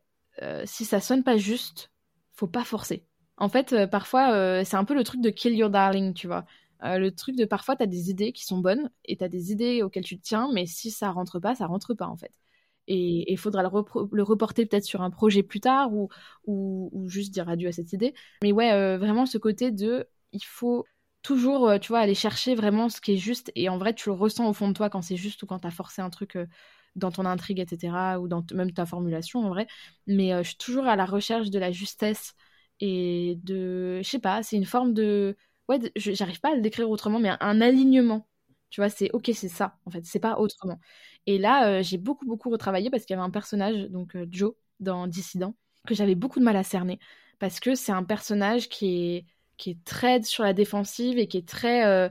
si ça sonne pas juste, faut pas forcer. En fait, parfois, c'est un peu le truc de kill your darling, tu vois. le truc de parfois, tu as des idées qui sont bonnes et tu as des idées auxquelles tu tiens, mais si ça rentre pas, ça rentre pas en fait et il faudra le, reporter peut-être sur un projet plus tard ou, ou, juste dire adieu à cette idée. Mais ouais, euh, vraiment ce côté de il faut toujours, euh, tu vois, aller chercher vraiment ce qui est juste et en vrai, tu le ressens au fond de toi quand c'est juste ou quand tu as forcé un truc euh, dans ton intrigue, etc. ou dans même ta formulation en vrai. Mais je suis toujours à la recherche de la justesse et de, je sais pas, c'est une forme de, ouais, j'arrive pas à le décrire autrement, mais un alignement tu vois, c'est ok, c'est ça, en fait, c'est pas autrement. Et là, euh, j'ai beaucoup, beaucoup retravaillé parce qu'il y avait un personnage, donc euh, Joe, dans Dissident, que j'avais beaucoup de mal à cerner. Parce que c'est un personnage qui est, qui est très sur la défensive et qui est très. Euh,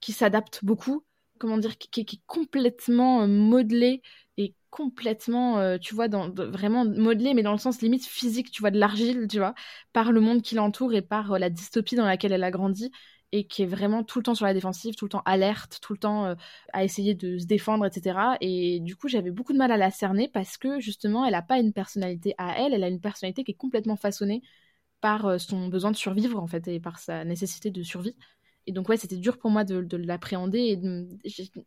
qui s'adapte beaucoup. Comment dire Qui, est complètement modelé et complètement, tu vois, dans, vraiment modelé, mais dans le sens limite physique, tu vois, de l'argile, tu vois, par le monde qui l'entoure et par la dystopie dans laquelle elle a grandi et qui est vraiment tout le temps sur la défensive, tout le temps alerte, tout le temps euh, à essayer de se défendre, etc. Et du coup, j'avais beaucoup de mal à la cerner parce que justement, elle n'a pas une personnalité à elle, elle a une personnalité qui est complètement façonnée par euh, son besoin de survivre en fait et par sa nécessité de survie. Et donc, ouais, c'était dur pour moi de, l'appréhender et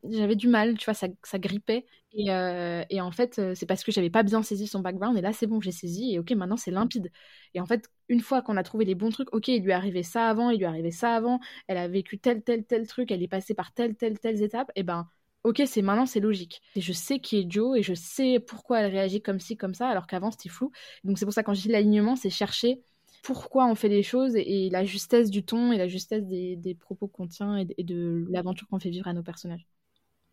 j'avais du mal, tu vois, ça, ça grippait. Et, euh, et, en fait, euh, c'est parce que j'avais pas bien saisi son background. Et là, c'est bon, j'ai saisi et ok, maintenant c'est limpide. Et en fait, une fois qu'on a trouvé les bons trucs, ok, il lui arrivé ça avant, il lui arrivé ça avant, elle a vécu tel, tel, tel truc, elle est passée par telle, telle, telle étape, et ben, ok, c'est maintenant, c'est logique. Et je sais qui est Joe et je sais pourquoi elle réagit comme ci, comme ça, alors qu'avant c'était flou. Donc, c'est pour ça, quand je dis l'alignement, c'est chercher pourquoi on fait les choses et, la justesse du ton et la justesse des, propos qu'on tient et, de l'aventure qu'on fait vivre à nos personnages.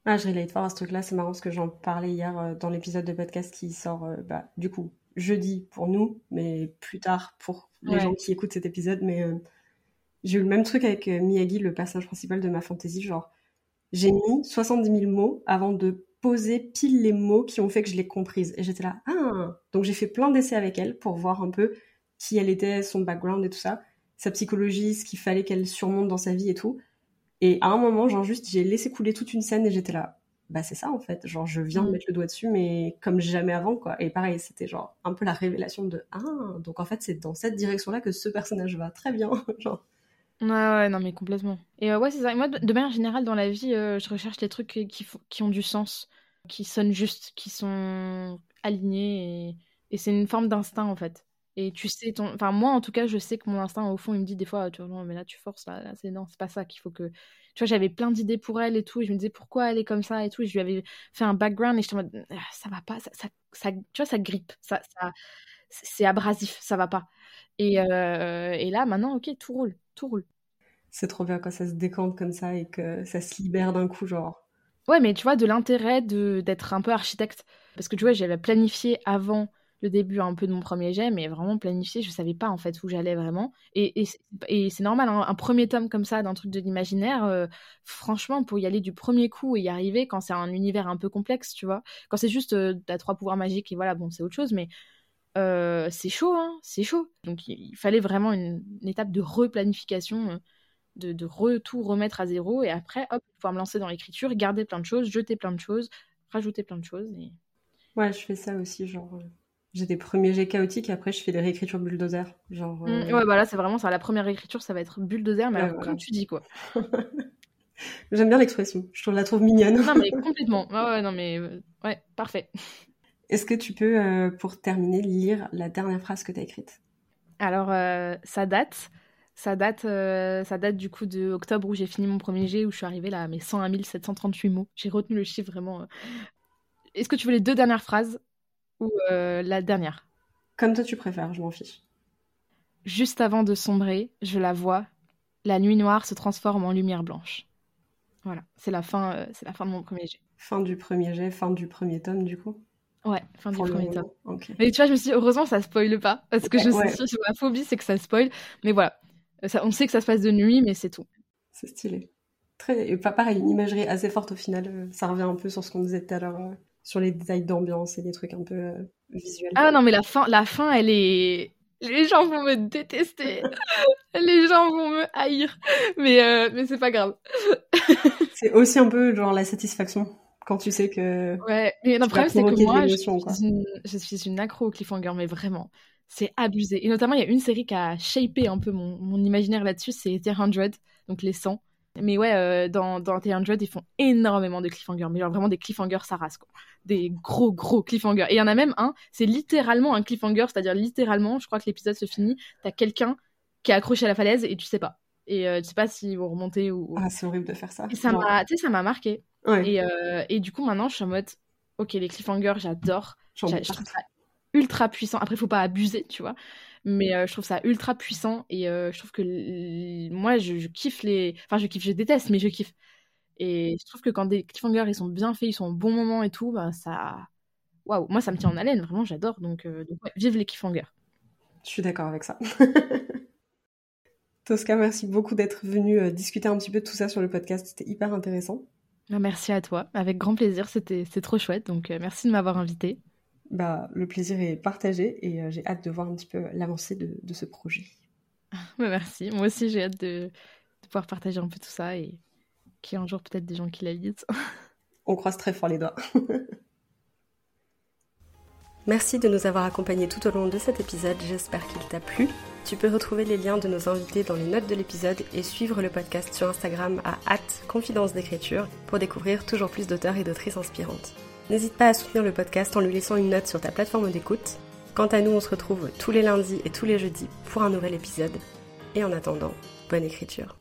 Ah, je relate fort à ce truc-là, c'est marrant parce que j'en parlais hier euh, dans l'épisode de podcast qui sort, euh, bah, du coup, jeudi pour nous, mais plus tard pour les gens qui écoutent cet épisode. Mais euh, j'ai eu le même truc avec Miyagi, le personnage principal de ma fantasy. Genre, j'ai mis 70 000 mots avant de poser pile les mots qui ont fait que je l'ai comprise. Et j'étais là, ah Donc j'ai fait plein d'essais avec elle pour voir un peu qui elle était, son background et tout ça, sa psychologie, ce qu'il fallait qu'elle surmonte dans sa vie et tout. Et à un moment, genre juste, j'ai laissé couler toute une scène et j'étais là, bah c'est ça en fait, genre je viens de mm. mettre le doigt dessus, mais comme jamais avant quoi. Et pareil, c'était genre un peu la révélation de ah, donc en fait c'est dans cette direction-là que ce personnage va, très bien, <laughs> genre. Ouais, ouais, non, mais complètement. Et euh, ouais, c'est ça. moi, de, manière générale, dans la vie, euh, je recherche les trucs qui, qui ont du sens, qui sonnent juste, qui sont alignés. Et, et c'est une forme d'instinct, en fait. Et tu sais, ton... enfin, moi en tout cas, je sais que mon instinct, au fond, il me dit des fois, tu vois, non, mais là, tu forces, là, c'est non, c'est pas ça qu'il faut que. Tu vois, j'avais plein d'idées pour elle et tout, et je me disais pourquoi elle est comme ça et tout, et je lui avais fait un background, et j'étais en mode, ah, ça va pas, ça, ça, tu vois, ça grippe, ça, ça, c'est abrasif, ça va pas. Et, euh, et là, maintenant, ok, tout roule, tout roule. C'est trop bien quand ça se décante comme ça et que ça se libère d'un coup, genre. Ouais, mais tu vois, de l'intérêt d'être un peu architecte. Parce que tu vois, j'avais planifié avant le début un peu de mon premier jet, mais vraiment planifié, je savais pas en fait où j'allais vraiment. Et, et, c'est normal, hein, un premier tome comme ça d'un truc de l'imaginaire, euh, franchement, pour y aller du premier coup et y arriver quand c'est un univers un peu complexe, tu vois. Quand c'est juste, euh, t'as trois pouvoirs magiques et voilà, bon, c'est autre chose, mais euh, c'est chaud, hein, c'est chaud. Donc il fallait vraiment une, étape de replanification, de, de re, tout remettre à zéro, et après, hop, pouvoir me lancer dans l'écriture, garder plein de choses, jeter plein de choses, rajouter plein de choses. Et... Ouais, je fais ça aussi, genre j'ai des premiers jets chaotiques et après je fais des réécritures bulldozer. Genre, mmh, euh, ouais, bah là c'est vraiment ça. La première réécriture ça va être bulldozer, mais comme tu dis quoi. <laughs> J'aime bien l'expression, je la trouve mignonne. non mais <laughs> complètement. Ouais, ouais, non mais euh, ouais, parfait. Est-ce que tu peux, euh, pour terminer, lire la dernière phrase que tu as écrite? Alors ça date, Ça date, ça date du coup de octobre où j'ai fini mon premier G, où je suis arrivée là à mes 101 738 mots. J'ai retenu le chiffre vraiment. Est-ce que tu veux les deux dernières phrases? Ou la dernière? Comme toi tu préfères, je m'en fiche. Juste avant de sombrer, je la vois. La nuit noire se transforme en lumière blanche. Voilà, c'est la fin, euh, c'est la fin de mon premier jet. Fin du premier jet, fin du premier tome du coup? Ouais, fin du premier tome. Mais tu vois, je me suis dit, heureusement ça spoile pas, parce que je suis sûre ma phobie c'est que ça spoil. Mais voilà, ça, on sait que ça se passe de nuit, mais c'est tout. C'est stylé. Très, et pas pareil, une imagerie assez forte au final. Euh, ça revient un peu sur ce qu'on disait tout à l'heure, euh, sur les détails d'ambiance et des trucs un peu visuels. Ah non, mais la fin, la fin, elle est, les gens vont me détester, <laughs> les gens vont me haïr, mais euh, mais c'est pas grave. <laughs> c'est aussi un peu genre la satisfaction quand tu sais que. Ouais, mais le problème c'est que moi je suis, une, je suis, une, accro au cliffhanger, mais vraiment, c'est abusé. Et notamment il y a une série qui a shapé un peu mon, mon imaginaire là-dessus, c'est The 100, donc les 100. Mais ouais, euh, dans, dans The 100, ils font énormément de cliffhangers, mais genre vraiment des cliffhangers ça rase, quoi. Des gros, gros cliffhangers. Et il y en a même un, c'est littéralement un cliffhanger, c'est-à-dire littéralement, je crois que l'épisode se finit, t'as quelqu'un qui est accroché à la falaise et tu sais pas. Et euh, tu sais pas s'ils vont remonter ou. Ah, c'est horrible de faire ça. Et ça m'a, tu sais, ça m'a marqué. Et, euh, et du coup, maintenant, je suis en mode, ok, les cliffhangers, j'adore. Je trouve ça ultra puissant. Après, il faut pas abuser, tu vois mais euh, je trouve ça ultra puissant et euh, je trouve que moi je, kiffe les enfin je kiffe je déteste mais je kiffe. Et je trouve que quand des cliffhangers ils sont bien faits ils sont au bon moment et tout bah ça waouh moi ça me tient en haleine vraiment j'adore. Donc, euh, vive les cliffhangers. Je suis d'accord avec ça. <laughs> Tosca merci beaucoup d'être venu discuter un petit peu de tout ça sur le podcast. C'était hyper intéressant. Bah, merci à toi. Avec grand plaisir. C'était trop chouette. Donc merci de m'avoir invité bah, le plaisir est partagé et euh, j'ai hâte de voir un petit peu l'avancée de, ce projet. <laughs> Bah, merci. Moi aussi, j'ai hâte de, pouvoir partager un peu tout ça et qu'il y ait un jour peut-être des gens qui la lisent. <laughs> On croise très fort les doigts. <laughs> Merci de nous avoir accompagnés tout au long de cet épisode, j'espère qu'il t'a plu. Tu peux retrouver les liens de nos invités dans les notes de l'épisode et suivre le podcast sur Instagram à confidence d'écriture pour découvrir toujours plus d'auteurs et d'autrices inspirantes. N'hésite pas à soutenir le podcast en lui laissant une note sur ta plateforme d'écoute. Quant à nous, on se retrouve tous les lundis et tous les jeudis pour un nouvel épisode. Et en attendant, bonne écriture.